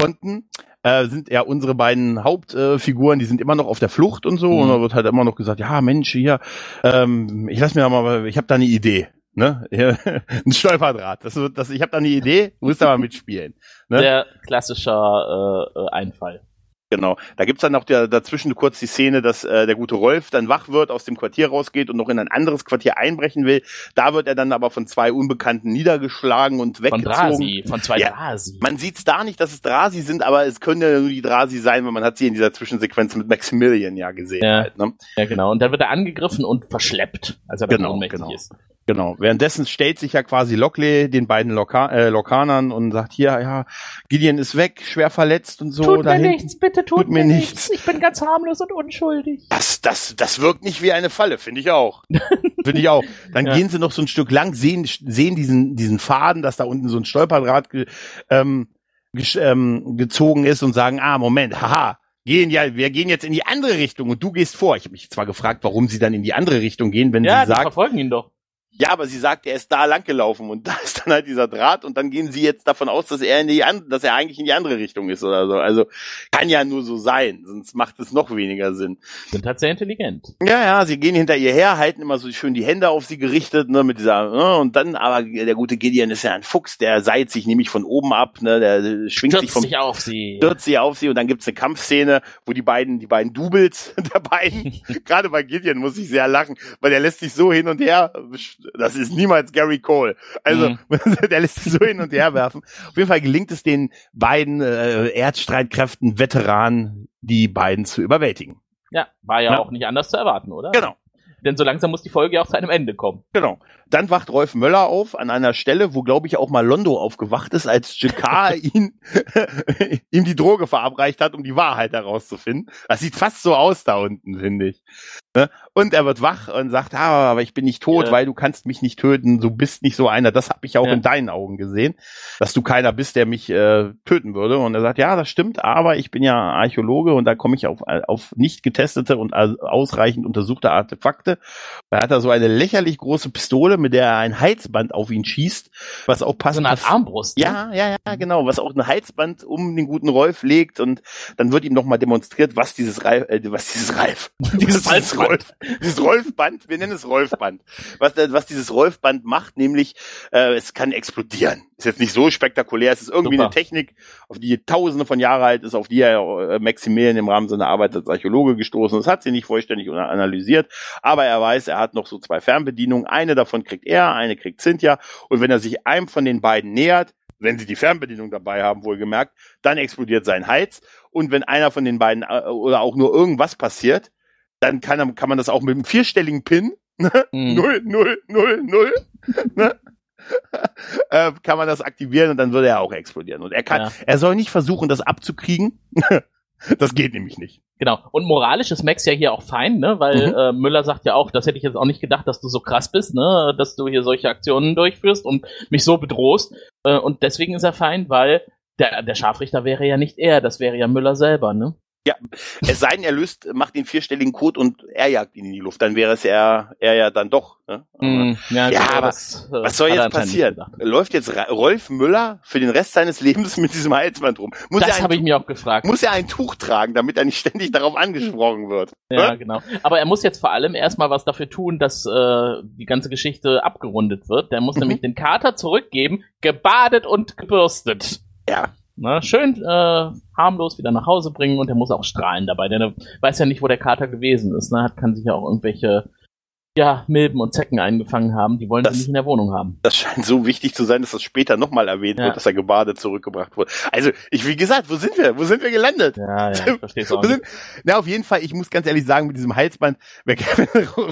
konnten, äh, sind ja unsere beiden Hauptfiguren, äh, die sind immer noch auf der Flucht und so. Mhm. Und da wird halt immer noch gesagt, ja Mensch, hier, ähm, ich lass mir da mal, ich habe da eine Idee. Ne? <laughs> Ein Stolperdraht. Das wird, das, ich habe da eine Idee, du musst da mal mitspielen. Ne? Sehr klassischer äh, äh, Einfall. Genau. Da gibt's dann noch der, dazwischen kurz die Szene, dass äh, der gute Rolf dann wach wird, aus dem Quartier rausgeht und noch in ein anderes Quartier einbrechen will. Da wird er dann aber von zwei Unbekannten niedergeschlagen und Von weggezogen. Drasi, von zwei Ja. Drasi. Man sieht's da nicht, dass es Drasi sind, aber es können ja nur die Drasi sein, weil man hat sie in dieser Zwischensequenz mit Maximilian ja gesehen. Ja. Halt, ne? Ja, genau. Und dann wird er angegriffen und verschleppt, als er dann Genau, ohnmächtig genau. ist. Genau. Währenddessen stellt sich ja quasi Lockley den beiden Loka äh, Lokanern und sagt, hier, ja, Gideon ist weg, schwer verletzt und so. tut mir hinten. nichts, bitte tut, tut mir mir nichts. nichts. Ich bin ganz harmlos und unschuldig. Das, das, das wirkt nicht wie eine Falle, finde ich auch. <laughs> finde ich auch. Dann Ja. gehen sie noch so ein Stück lang, sehen, sehen diesen, diesen Faden, dass da unten so ein Stolperdraht ge, ähm, ähm, gezogen ist und sagen, ah, Moment, haha, gehen ja, wir gehen jetzt in die andere Richtung und du gehst vor. Ich habe mich zwar gefragt, warum sie dann in die andere Richtung gehen, wenn Ja, sie die sagt, verfolgen ihn doch. Ja, aber sie sagt, er ist da lang gelaufen und <laughs> da ist dann halt dieser Draht und dann gehen sie jetzt davon aus, dass er in die an, dass er eigentlich in die andere Richtung ist oder so. Also kann ja nur so sein, sonst macht es noch weniger Sinn. Sind halt sehr intelligent. Ja, ja, sie gehen hinter ihr her, halten immer so schön die Hände auf sie gerichtet, ne, mit dieser, ne, und dann, aber der gute Gideon ist ja ein Fuchs, der seilt sich nämlich von oben ab, ne, der schwingt sich Stürzt vom sich auf sie. stürzt sie auf sie und dann gibt's eine Kampfszene, wo die beiden, die beiden Doubles <laughs> der beiden, <laughs> gerade bei Gideon muss ich sehr lachen, weil der lässt sich so hin und her, das ist niemals Gary Cole. Also, Mhm. <laughs> der lässt sich so hin und her werfen. Auf jeden Fall gelingt es den beiden äh, Erdstreitkräften, Veteranen, die beiden zu überwältigen. Ja, war ja, Ja. auch nicht anders zu erwarten, oder? Genau. Denn so langsam muss die Folge ja auch zu einem Ende kommen. Genau. Dann wacht Rolf Möller auf an einer Stelle, wo glaube ich auch mal Londo aufgewacht ist, als Jakar <laughs> ihn <laughs> ihm die Droge verabreicht hat, um die Wahrheit herauszufinden. Das sieht fast so aus da unten, finde ich. Ne? Und er wird wach und sagt, ah, aber ich bin nicht tot, Ja. weil du kannst mich nicht töten. Du bist nicht so einer. Das habe ich auch Ja. in deinen Augen gesehen, dass du keiner bist, der mich äh, töten würde. Und er sagt, ja, das stimmt, aber ich bin ja Archäologe und da komme ich auf, auf nicht getestete und ausreichend untersuchte Artefakte Merci. Da hat er so eine lächerlich große Pistole, mit der er ein Heizband auf ihn schießt, was auch passt. So eine Art Armbrust. Ne? Ja, ja, ja, genau, was auch ein Heizband um den guten Rolf legt und dann wird ihm nochmal demonstriert, was dieses Reif, äh, was dieses Reif, <laughs> dieses, dieses Rolf, dieses Rolfband, wir nennen es Rolfband, was, was dieses Rolfband macht, nämlich äh, es kann explodieren. Ist jetzt nicht so spektakulär, es ist irgendwie Super. eine Technik, auf die tausende von Jahre alt ist, auf die er äh, Maximilian im Rahmen seiner Arbeit als Archäologe gestoßen ist, hat sie nicht vollständig analysiert, aber er weiß, er hat noch so zwei Fernbedienungen, eine davon kriegt er, eine kriegt Cynthia und wenn er sich einem von den beiden nähert, wenn sie die Fernbedienung dabei haben, wohlgemerkt, dann explodiert sein Heiz und wenn einer von den beiden äh, oder auch nur irgendwas passiert, dann kann, kann man das auch mit einem vierstelligen Pin, ne? Mhm. 0, 0, 0, 0, ne? <laughs> äh, kann man das aktivieren und dann würde er auch explodieren. Und er kann, ja. er soll nicht versuchen, das abzukriegen. <laughs> das geht nämlich nicht. Genau. Und moralisch ist Max ja hier auch fein, ne? Weil mhm. äh, Müller sagt ja auch, das hätte ich jetzt auch nicht gedacht, dass du so krass bist, ne? Dass du hier solche Aktionen durchführst und mich so bedrohst. Äh, und deswegen ist er fein, weil der, der Scharfrichter wäre ja nicht er, das wäre ja Müller selber, ne? Ja, es sei denn, er löst, macht den vierstelligen Code und er jagt ihn in die Luft, dann wäre es er, er ja dann doch. Ne? Mm, ja, ja aber das, äh, was soll jetzt passieren? Läuft jetzt Rolf Müller für den Rest seines <laughs> Lebens mit diesem Halsband rum? Muss das habe ich mir auch gefragt. Muss er ein Tuch tragen, damit er nicht <laughs> ständig darauf angesprochen wird? Ja, ne? genau. Aber er muss jetzt vor allem erstmal was dafür tun, dass äh, die ganze Geschichte abgerundet wird. Der muss mhm. nämlich den Kater zurückgeben, gebadet und gebürstet. Ja. Na, schön äh, harmlos wieder nach Hause bringen und er muss auch strahlen dabei, denn er weiß ja nicht, wo der Kater gewesen ist. Ne? Hat, kann sich ja auch irgendwelche ja, Milben und Zecken eingefangen haben, die wollen das, sie nicht in der Wohnung haben. Das scheint so wichtig zu sein, dass das später nochmal erwähnt ja. wird, dass er gebadet zurückgebracht wurde. Also, ich, wie gesagt, wo sind wir? Wo sind wir gelandet? Ja, ja, ich <laughs> versteh's auch nicht. na, auf jeden Fall, ich muss ganz ehrlich sagen, mit diesem Halsband, <laughs> wenn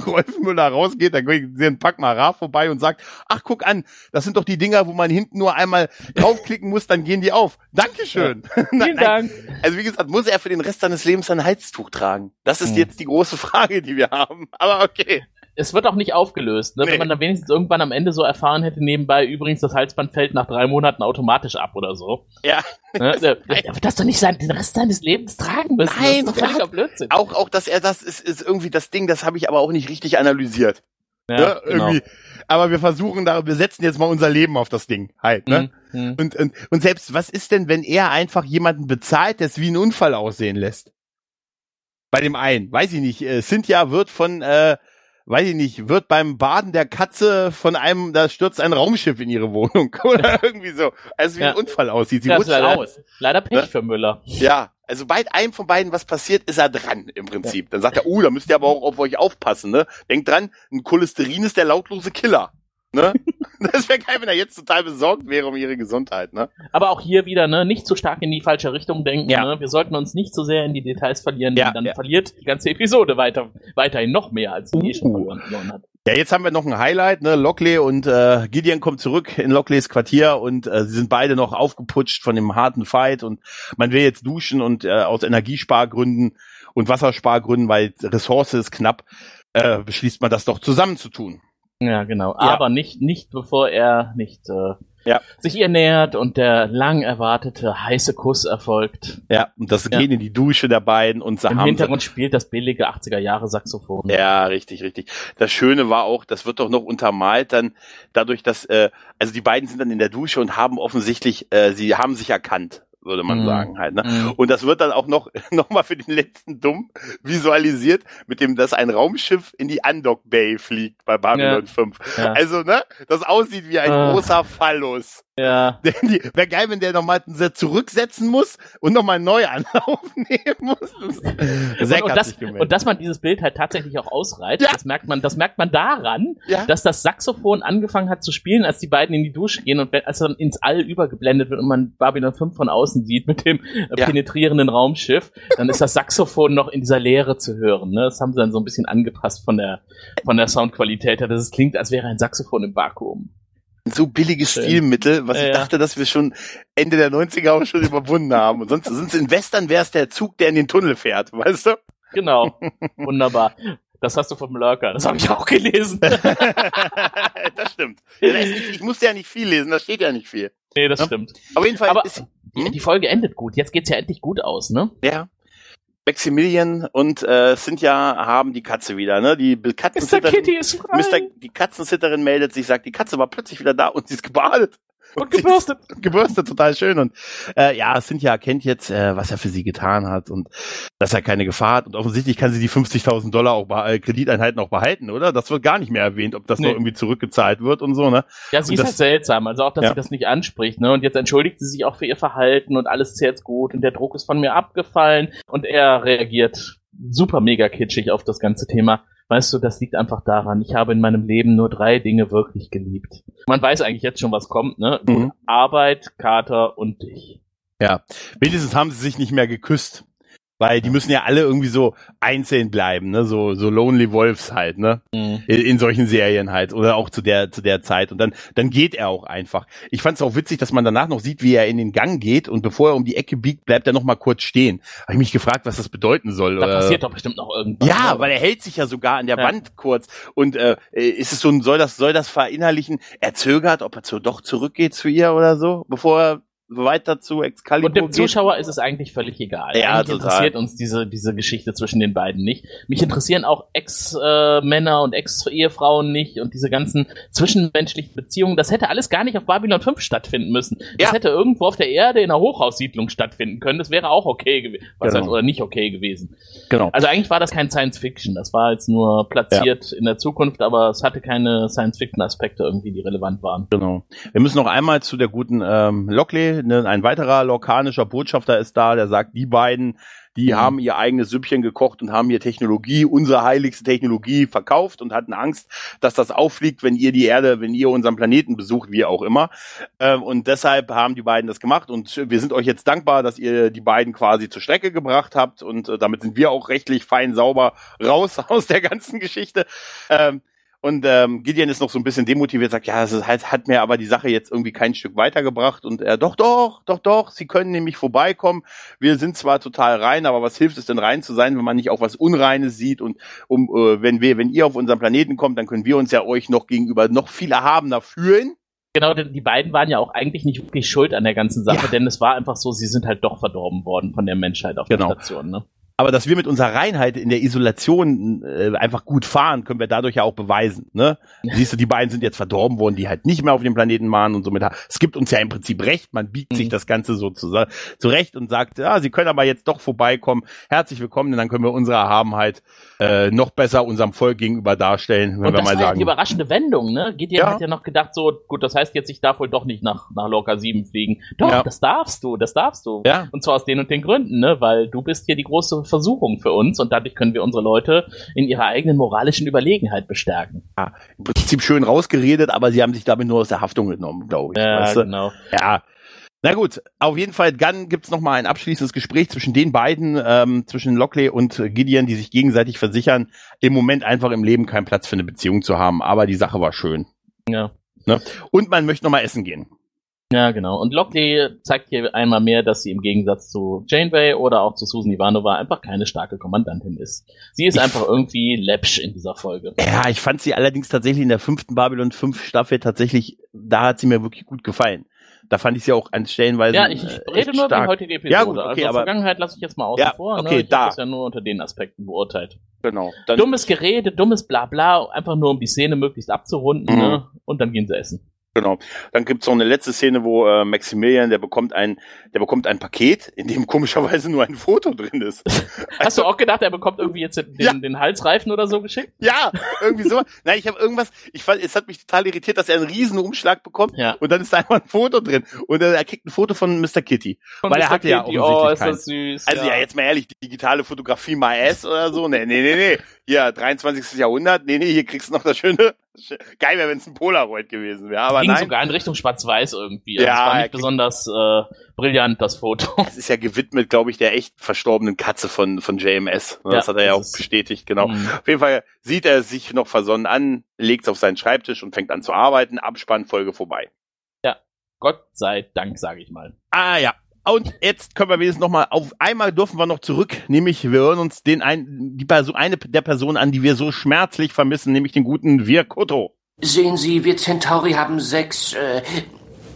Rolf Müller rausgeht, dann sehen Pack mal Ra vorbei und sagt, ach, guck an, das sind doch die Dinger, wo man hinten nur einmal draufklicken muss, dann gehen die auf. Dankeschön. Ja. <laughs> Vielen Dank. Also, wie gesagt, muss er für den Rest seines Lebens ein Halstuch tragen? Das ist hm. jetzt die große Frage, die wir haben. Aber okay es wird auch nicht aufgelöst. Ne? Nee. Wenn man dann wenigstens irgendwann am Ende so erfahren hätte, nebenbei übrigens, das Halsband fällt nach drei Monaten automatisch ab oder so. Ja. Ne? <laughs> Der, wird das doch nicht sein, den Rest seines Lebens tragen müssen. Nein, das ist doch Blödsinn. Auch, auch, dass er das ist, ist irgendwie das Ding, das habe ich aber auch nicht richtig analysiert. Ja, ne? irgendwie. Genau. Aber wir versuchen da, wir setzen jetzt mal unser Leben auf das Ding halt, ne? Mhm. mhm. Und, und, und selbst, was ist denn, wenn er einfach jemanden bezahlt, der es wie ein Unfall aussehen lässt? Bei dem einen, weiß ich nicht, äh, Cynthia wird von, äh, weiß ich nicht, wird beim Baden der Katze von einem, da stürzt ein Raumschiff in ihre Wohnung <laughs> oder irgendwie so. Also wie ja. ein Unfall aussieht. Sie rutscht leider, aus. Leider Pech ne? für Müller. Ja, also bei einem von beiden was passiert, ist er dran im Prinzip. Ja. Dann sagt er, uh, da müsst ihr aber auch auf euch aufpassen, ne? Denkt dran, ein Cholesterin ist der lautlose Killer. Ne? <laughs> Das wäre geil, wenn er jetzt total besorgt wäre um ihre Gesundheit, ne? Aber auch hier wieder, ne, nicht zu stark in die falsche Richtung denken, ja. ne? Wir sollten uns nicht zu so sehr in die Details verlieren, ja, dann ja. verliert die ganze Episode weiter, weiterhin noch mehr, als sie uh. eh schon verloren hat. Ja, jetzt haben wir noch ein Highlight, ne? Lockley und äh, Gideon kommt zurück in Lockleys Quartier und äh, sie sind beide noch aufgeputscht von dem harten Fight und man will jetzt duschen und äh, aus Energiespargründen und Wasserspargründen, weil Ressource ist knapp, äh, beschließt man das doch zusammen zu tun. Ja, genau. Ja. Aber nicht, nicht bevor er nicht äh, ja. sich ihr nähert und der lang erwartete heiße Kuss erfolgt. Ja, und das ja. Gehen in die Dusche der beiden und Im Hintergrund spielt das billige 80er Jahre Saxophon. Ja, richtig, richtig. Das Schöne war auch, das wird doch noch untermalt dann dadurch, dass, äh, also die beiden sind dann in der Dusche und haben offensichtlich, äh, sie haben sich erkannt würde man mhm. sagen halt. Ne? Mhm. Und das wird dann auch noch <laughs> noch mal für den letzten Dumm visualisiert, mit dem, dass ein Raumschiff in die Undock Bay fliegt bei Babylon ja. 5. Ja. Also, ne, das aussieht wie ein uh. großer Phallus. Ja. <laughs> Wäre geil, wenn der nochmal zurücksetzen muss und nochmal neu <laughs> Anlauf nehmen muss. Das und, und, das, und dass man dieses Bild halt tatsächlich auch ausreizt, ja. das merkt man, das merkt man daran, ja. dass das Saxophon angefangen hat zu spielen, als die beiden in die Dusche gehen und als dann ins All übergeblendet wird und man Babylon 5 von außen sieht mit dem äh, ja. penetrierenden Raumschiff, dann ist das Saxophon noch in dieser Leere zu hören. Ne? Das haben sie dann so ein bisschen angepasst von der, von der Soundqualität her, dass es klingt, als wäre ein Saxophon im Vakuum so billiges Schön. Stilmittel, was ja, ich dachte, dass wir schon Ende der 90er auch schon überwunden haben. Und sonst, sonst in Western wäre es der Zug, der in den Tunnel fährt, weißt du? Genau. <laughs> Wunderbar. Das hast du vom Lurker, das habe ich auch gelesen. <laughs> das stimmt. Ich musste ja nicht viel lesen, da steht ja nicht viel. Nee, das ja? stimmt. Auf jeden Fall Aber ist, hm? die Folge endet gut. Jetzt geht's ja endlich gut aus, ne? Ja. Maximilian und äh, Cynthia haben die Katze wieder, ne? Die Mr. Katzensitterin, Kitty ist frei Mr. die Katzensitterin meldet sich, sagt, die Katze war plötzlich wieder da und sie ist gebadet. Und gebürstet. <laughs> gebürstet, total schön. Und äh, ja, Cynthia erkennt jetzt, äh, was er für sie getan hat und dass er keine Gefahr hat. Und offensichtlich kann sie die 50.000 Dollar auch bei äh, Krediteinheiten auch behalten, oder? Das wird gar nicht mehr erwähnt, ob das Nee. noch irgendwie zurückgezahlt wird und so, ne? Ja, sie Und ist das- halt seltsam, also auch, dass Ja. sie das nicht anspricht, ne? Und jetzt entschuldigt sie sich auch für ihr Verhalten und alles ist jetzt gut und der Druck ist von mir abgefallen und er reagiert super mega kitschig auf das ganze Thema. Weißt du, das liegt einfach daran, ich habe in meinem Leben nur drei Dinge wirklich geliebt. Man weiß eigentlich jetzt schon, was kommt, ne? Mhm. Arbeit, Kater und dich. Ja. Wenigstens haben sie sich nicht mehr geküsst. Weil die müssen ja alle irgendwie so einzeln bleiben, ne? So, so Lonely Wolves halt, ne? Mhm. in, in solchen Serien halt oder auch zu der zu der Zeit und dann dann geht er auch einfach. Ich fand es auch witzig, dass man danach noch sieht, wie er in den Gang geht und bevor er um die Ecke biegt, bleibt er noch mal kurz stehen. Habe ich mich gefragt, was das bedeuten soll. Da Äh, passiert doch bestimmt noch irgendwas. ja, ne? weil er hält sich ja sogar an der Ja. Wand kurz und äh, ist es so ein soll das soll das verinnerlichen? Er zögert, ob er zu, doch zurückgeht zu ihr oder so, bevor er weiter zu Excalibur Und dem geht. Zuschauer ist es eigentlich völlig egal. Ja, eigentlich total. interessiert uns diese, diese Geschichte zwischen den beiden nicht. Mich interessieren auch Ex-Männer und Ex-Ehefrauen nicht und diese ganzen zwischenmenschlichen Beziehungen. Das hätte alles gar nicht auf Babylon 5 stattfinden müssen. Das Ja. hätte irgendwo auf der Erde in einer Hochhaussiedlung stattfinden können. Das wäre auch okay gewesen. Was Genau. heißt, oder nicht okay gewesen. Genau. Also eigentlich war das kein Science Fiction. Das war jetzt nur platziert in der Zukunft, aber es hatte keine Science Fiction Aspekte irgendwie, die relevant waren. Genau. Wir müssen noch einmal zu der guten ähm, Lockley. Ne, ein weiterer lorcanischer Botschafter ist da, der sagt, die beiden, die Mhm. haben ihr eigenes Süppchen gekocht und haben ihr Technologie, unsere heiligste Technologie verkauft und hatten Angst, dass das auffliegt, wenn ihr die Erde, wenn ihr unseren Planeten besucht, wie auch immer. Ähm, und deshalb haben die beiden das gemacht und wir sind euch jetzt dankbar, dass ihr die beiden quasi zur Strecke gebracht habt und äh, damit sind wir auch rechtlich fein sauber raus <laughs> aus der ganzen Geschichte. Ähm, und ähm, Gideon ist noch so ein bisschen demotiviert, sagt, ja, das halt, hat mir aber die Sache jetzt irgendwie kein Stück weitergebracht. Und er, doch, doch, doch, doch, sie können nämlich vorbeikommen. Wir sind zwar total rein, aber was hilft es denn rein zu sein, wenn man nicht auch was Unreines sieht? Und um, äh, wenn wir, wenn ihr auf unseren Planeten kommt, dann können wir uns ja euch noch gegenüber noch viel erhabener fühlen. Genau, denn die beiden waren ja auch eigentlich nicht wirklich schuld an der ganzen Sache, Ja. denn es war einfach so, sie sind halt doch verdorben worden von der Menschheit auf Genau. der Station. Ne? Aber dass wir mit unserer Reinheit in der Isolation äh, einfach gut fahren, können wir dadurch ja auch beweisen. Ne? Siehst du, die beiden sind jetzt verdorben worden, die halt nicht mehr auf dem Planeten waren und somit es gibt uns ja im Prinzip recht. Man biegt Mhm. sich das Ganze so zu, zurecht und sagt, ja, sie können aber jetzt doch vorbeikommen. Herzlich willkommen, denn dann können wir unsere Erhabenheit äh, noch besser unserem Volk gegenüber darstellen, wenn Und wir das mal war ja sagen. die überraschende Wendung, ne? Gideon Ja. hat ja noch gedacht, so, gut, das heißt jetzt, ich darf wohl doch nicht nach, nach Lorca 7 fliegen. Doch, Ja. das darfst du, das darfst du. Ja. Und zwar aus den und den Gründen, ne? Weil du bist hier die große Versuchung für uns und dadurch können wir unsere Leute in ihrer eigenen moralischen Überlegenheit bestärken. Im Prinzip schön rausgeredet, aber sie haben sich damit nur aus der Haftung genommen, glaube ich. Ja, weißt du? genau. Ja. Na gut, auf jeden Fall, dann gibt's noch mal ein abschließendes Gespräch zwischen den beiden, ähm, zwischen Lockley und Gideon, die sich gegenseitig versichern, im Moment einfach im Leben keinen Platz für eine Beziehung zu haben. Aber die Sache war schön. Ja. Und man möchte noch mal essen gehen. Ja, genau. Und Lockley zeigt hier einmal mehr, dass sie im Gegensatz zu Janeway oder auch zu Susan Ivanova einfach keine starke Kommandantin ist. Sie ist Ich- einfach irgendwie läppsch in dieser Folge. Ja, ich fand sie allerdings tatsächlich in der fünften Babylon 5 Staffel tatsächlich, da hat sie mir wirklich gut gefallen. Da fand ich sie auch an Stellenweise Ja, ich äh, rede nur über die stark. heutige Episode. Ja, gut, okay, also aber- Vergangenheit lasse ich jetzt mal außen Ja, vor. okay, ne? Ich da. habe das ja nur unter den Aspekten beurteilt. Genau. Dummes Gerede, dummes Blabla, einfach nur um die Szene möglichst abzurunden, Mhm. ne? Und dann gehen sie essen. Genau. Dann gibt's noch eine letzte Szene, wo äh, Maximilian, der bekommt ein, der bekommt ein Paket, in dem komischerweise nur ein Foto drin ist. <laughs> Hast du auch gedacht, er bekommt irgendwie jetzt den, Ja. den Halsreifen oder so geschickt? Ja, irgendwie so. Nein, ich habe irgendwas, ich fand, es hat mich total irritiert, dass er einen riesen Umschlag bekommt Ja. und dann ist da einfach ein Foto drin und äh, er kriegt ein Foto von Mr. Kitty. Von Weil er Mr. hatte ja Kitty. offensichtlich Oh, ist das süß. Also ja. jetzt mal ehrlich, digitale Fotografie my ass oder so. Nee, nee, nee, nee. Hier, 23. Jahrhundert. Nee, nee, hier kriegst du noch das schöne. Geil wäre, wenn es ein Polaroid gewesen wäre, aber ging nein. sogar in Richtung Schwarz-Weiß irgendwie. Also Ja, es war nicht besonders äh, brillant, das Foto. Das ist ja gewidmet, glaube ich, der echt verstorbenen Katze von, von JMS. Das Ja, hat er ja das auch bestätigt, genau. Mhm. Auf jeden Fall sieht er sich noch versonnen an, legt es auf seinen Schreibtisch und fängt an zu arbeiten. Abspann, Folge vorbei. Gott sei Dank, sage ich mal. Ah ja. Und jetzt können wir wenigstens noch mal auf einmal dürfen wir noch zurück, nämlich wir hören uns den ein, die Person, eine der Personen an, die wir so schmerzlich vermissen, nämlich den guten Virkoto. Sehen Sie, wir Centauri haben sechs, äh,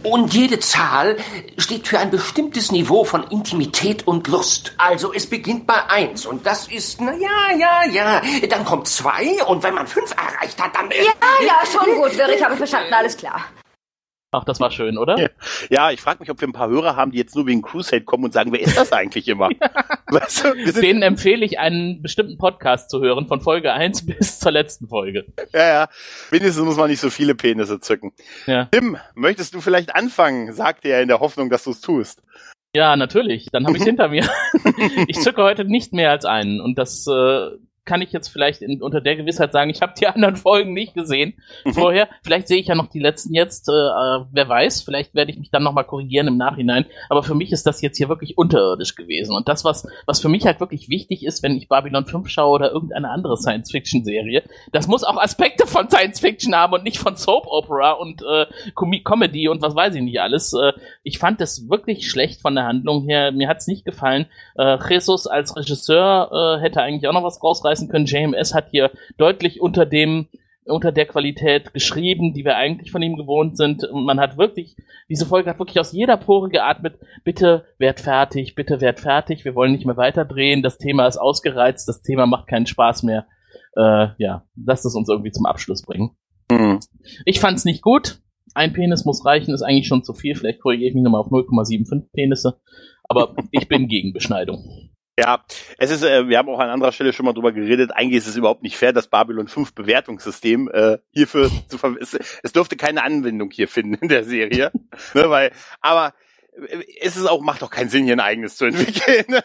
Und jede Zahl steht für ein bestimmtes Niveau von Intimität und Lust. Also es beginnt bei eins und das ist, na ja, ja, ja. Dann kommt zwei und wenn man fünf erreicht hat, dann... Ja, ja, schon gut, Wirr, habe verstanden, alles klar. Ach, das war schön, oder? Ja, ich frage mich, ob wir ein paar Hörer haben, die jetzt nur wegen Crusade kommen und sagen, wer ist das eigentlich immer? <laughs> <laughs> weißt du, Denen empfehle ich, einen bestimmten Podcast zu hören, von Folge 1 <laughs> bis zur letzten Folge. Ja, ja. Wenigstens muss man nicht so viele Penisse zücken. Ja. Tim, möchtest du vielleicht anfangen? Sagte er in der Hoffnung, dass du es tust. Ja, natürlich. Dann habe ich hinter mir. ich zücke heute nicht mehr als einen. Und das äh, kann ich jetzt vielleicht in, unter der Gewissheit sagen, ich habe die <laughs> anderen Folgen nicht gesehen mhm. vorher. Vielleicht sehe ich ja noch die letzten jetzt, äh, äh wer weiß, vielleicht werde ich mich dann nochmal korrigieren im Nachhinein. Aber für mich ist das jetzt hier wirklich unterirdisch gewesen. Und das, was, was für mich halt wirklich wichtig ist, wenn ich Babylon 5 schaue oder irgendeine andere Science-Fiction-Serie, das muss auch Aspekte von Science-Fiction haben und nicht von Soap-Opera und äh, Com Comedy und was weiß ich nicht alles. Äh, ich fand das wirklich schlecht von der Handlung her. Mir hat's nicht gefallen. Äh, Jesus als Regisseur äh, hätte eigentlich auch noch was rausreißen nachweisen können, JMS hat hier deutlich unter dem unter der Qualität geschrieben, die wir eigentlich von ihm gewohnt sind. Man hat wirklich, diese Folge hat wirklich aus jeder Pore geatmet, bitte werd fertig, bitte werd fertig, wir wollen nicht mehr weiterdrehen, das Thema ist ausgereizt, das Thema macht keinen Spaß mehr. Äh, ja, lasst es uns irgendwie zum Abschluss bringen. Mhm. Ich fand's nicht gut. Ein Penis muss reichen, ist eigentlich schon zu viel. Vielleicht korrigiere ich mich nochmal auf 0,75 Penisse. Aber ich bin gegen Beschneidung. Ja, es ist, äh, wir haben auch an anderer Stelle schon mal drüber geredet, eigentlich ist es überhaupt nicht fair, das Babylon 5 Bewertungssystem äh, hierfür zu ver es, es dürfte keine Anwendung hier finden in der Serie. <laughs> ne, weil, aber ist es auch, macht doch keinen Sinn, hier ein eigenes zu entwickeln.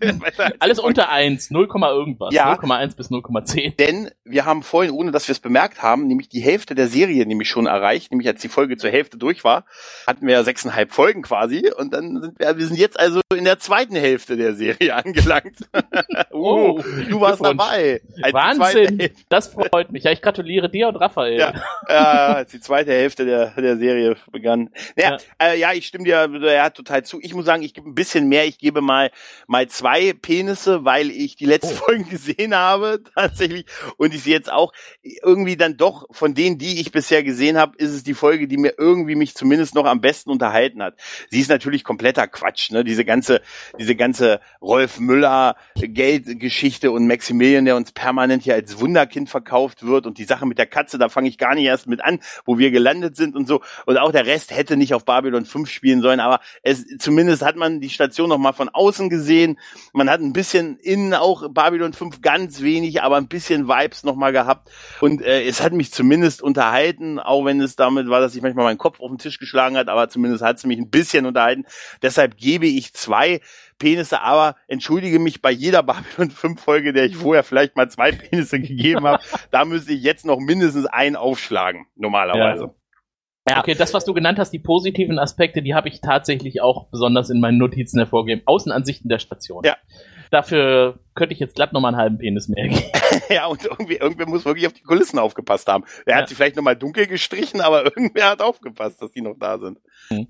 <laughs> Alles unter 1, 0, irgendwas. Ja, 0,1 bis 0,10. Denn wir haben vorhin, ohne dass wir es bemerkt haben, nämlich die Hälfte der Serie nämlich schon erreicht, nämlich als die Folge zur Hälfte durch war, hatten wir ja sechseinhalb Folgen quasi und dann sind wir, wir sind jetzt also in der zweiten Hälfte der Serie angelangt. <laughs> oh, du warst dabei. Wahnsinn, das freut mich. Ja, ich gratuliere dir und Raphael. Ja, ja als die zweite Hälfte der, der Serie begann. Naja, ja. Äh, ja, ich stimme dir ja total zu. Ich muss sagen, ich gebe ein bisschen mehr. Ich gebe mal mal zwei Penisse, weil ich die letzten oh. Folgen gesehen habe <laughs> tatsächlich und ich sie jetzt auch irgendwie dann doch von denen, die ich bisher gesehen habe, ist es die Folge, die mir irgendwie mich zumindest noch am besten unterhalten hat. Sie ist natürlich kompletter Quatsch, ne? Diese ganze diese ganze Rolf Müller Geldgeschichte und Maximilian, der uns permanent hier als Wunderkind verkauft wird und die Sache mit der Katze, da fange ich gar nicht erst mit an, wo wir gelandet sind und so und auch der Rest hätte nicht auf Babylon 5 spielen sollen, aber es, zumindest hat man die Station noch mal von außen gesehen. Man hat ein bisschen innen auch Babylon 5 ganz wenig, aber ein bisschen Vibes noch mal gehabt. Und äh, es hat mich zumindest unterhalten, auch wenn es damit war, dass ich manchmal meinen Kopf auf den Tisch geschlagen hat, aber zumindest hat es mich ein bisschen unterhalten. Deshalb gebe ich zwei Penisse, aber entschuldige mich bei jeder <laughs> Babylon 5 Folge, der ich vorher vielleicht mal zwei Penisse gegeben <laughs> habe, da müsste ich jetzt noch mindestens einen aufschlagen, normalerweise. Ja. Ja. Okay, das, was du genannt hast, die positiven Aspekte, die habe ich tatsächlich auch besonders in meinen Notizen hervorgegeben. Außenansichten der Station. Ja. Dafür könnte ich jetzt glatt nochmal einen halben Penis mehr geben. <laughs> ja, und irgendwie, irgendwer muss wirklich auf die Kulissen aufgepasst haben. Er ja. hat sie vielleicht nochmal dunkel gestrichen, aber <laughs> irgendwer hat aufgepasst, dass die noch da sind. Hm.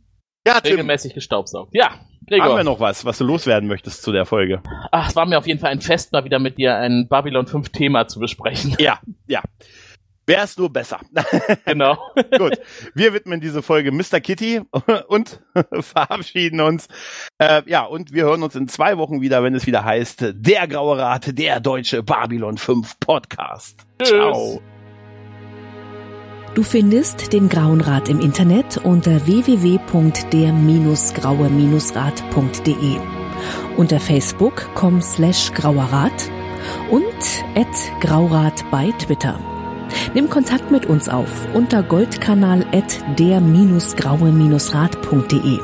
Ja, Tim. Regelmäßig gestaubsaugt. Ja, Gregor. Haben wir noch was, was du loswerden möchtest zu der Folge? Ach, es war mir auf jeden Fall ein Fest, mal wieder mit dir ein Babylon 5 Thema zu besprechen. Ja, ja. Wäre es nur besser. <laughs> Genau. Gut. Wir widmen diese Folge Mr. Kitty und <laughs> verabschieden uns. Äh, ja, und wir hören uns in zwei Wochen wieder, wenn es wieder heißt, der Graue Rat, der deutsche Babylon 5 Podcast. Tschüss. Ciao. Du findest den Grauen Rat im Internet unter www.der-graue-rat.de, unter facebook.com slash grauerrat und at graurat bei Twitter. Nimm Kontakt mit uns auf unter goldkanal at der-graue-rat.de.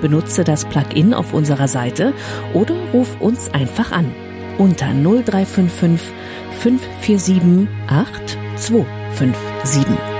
Benutze das Plugin auf unserer Seite oder ruf uns einfach an unter 0355 547 8257.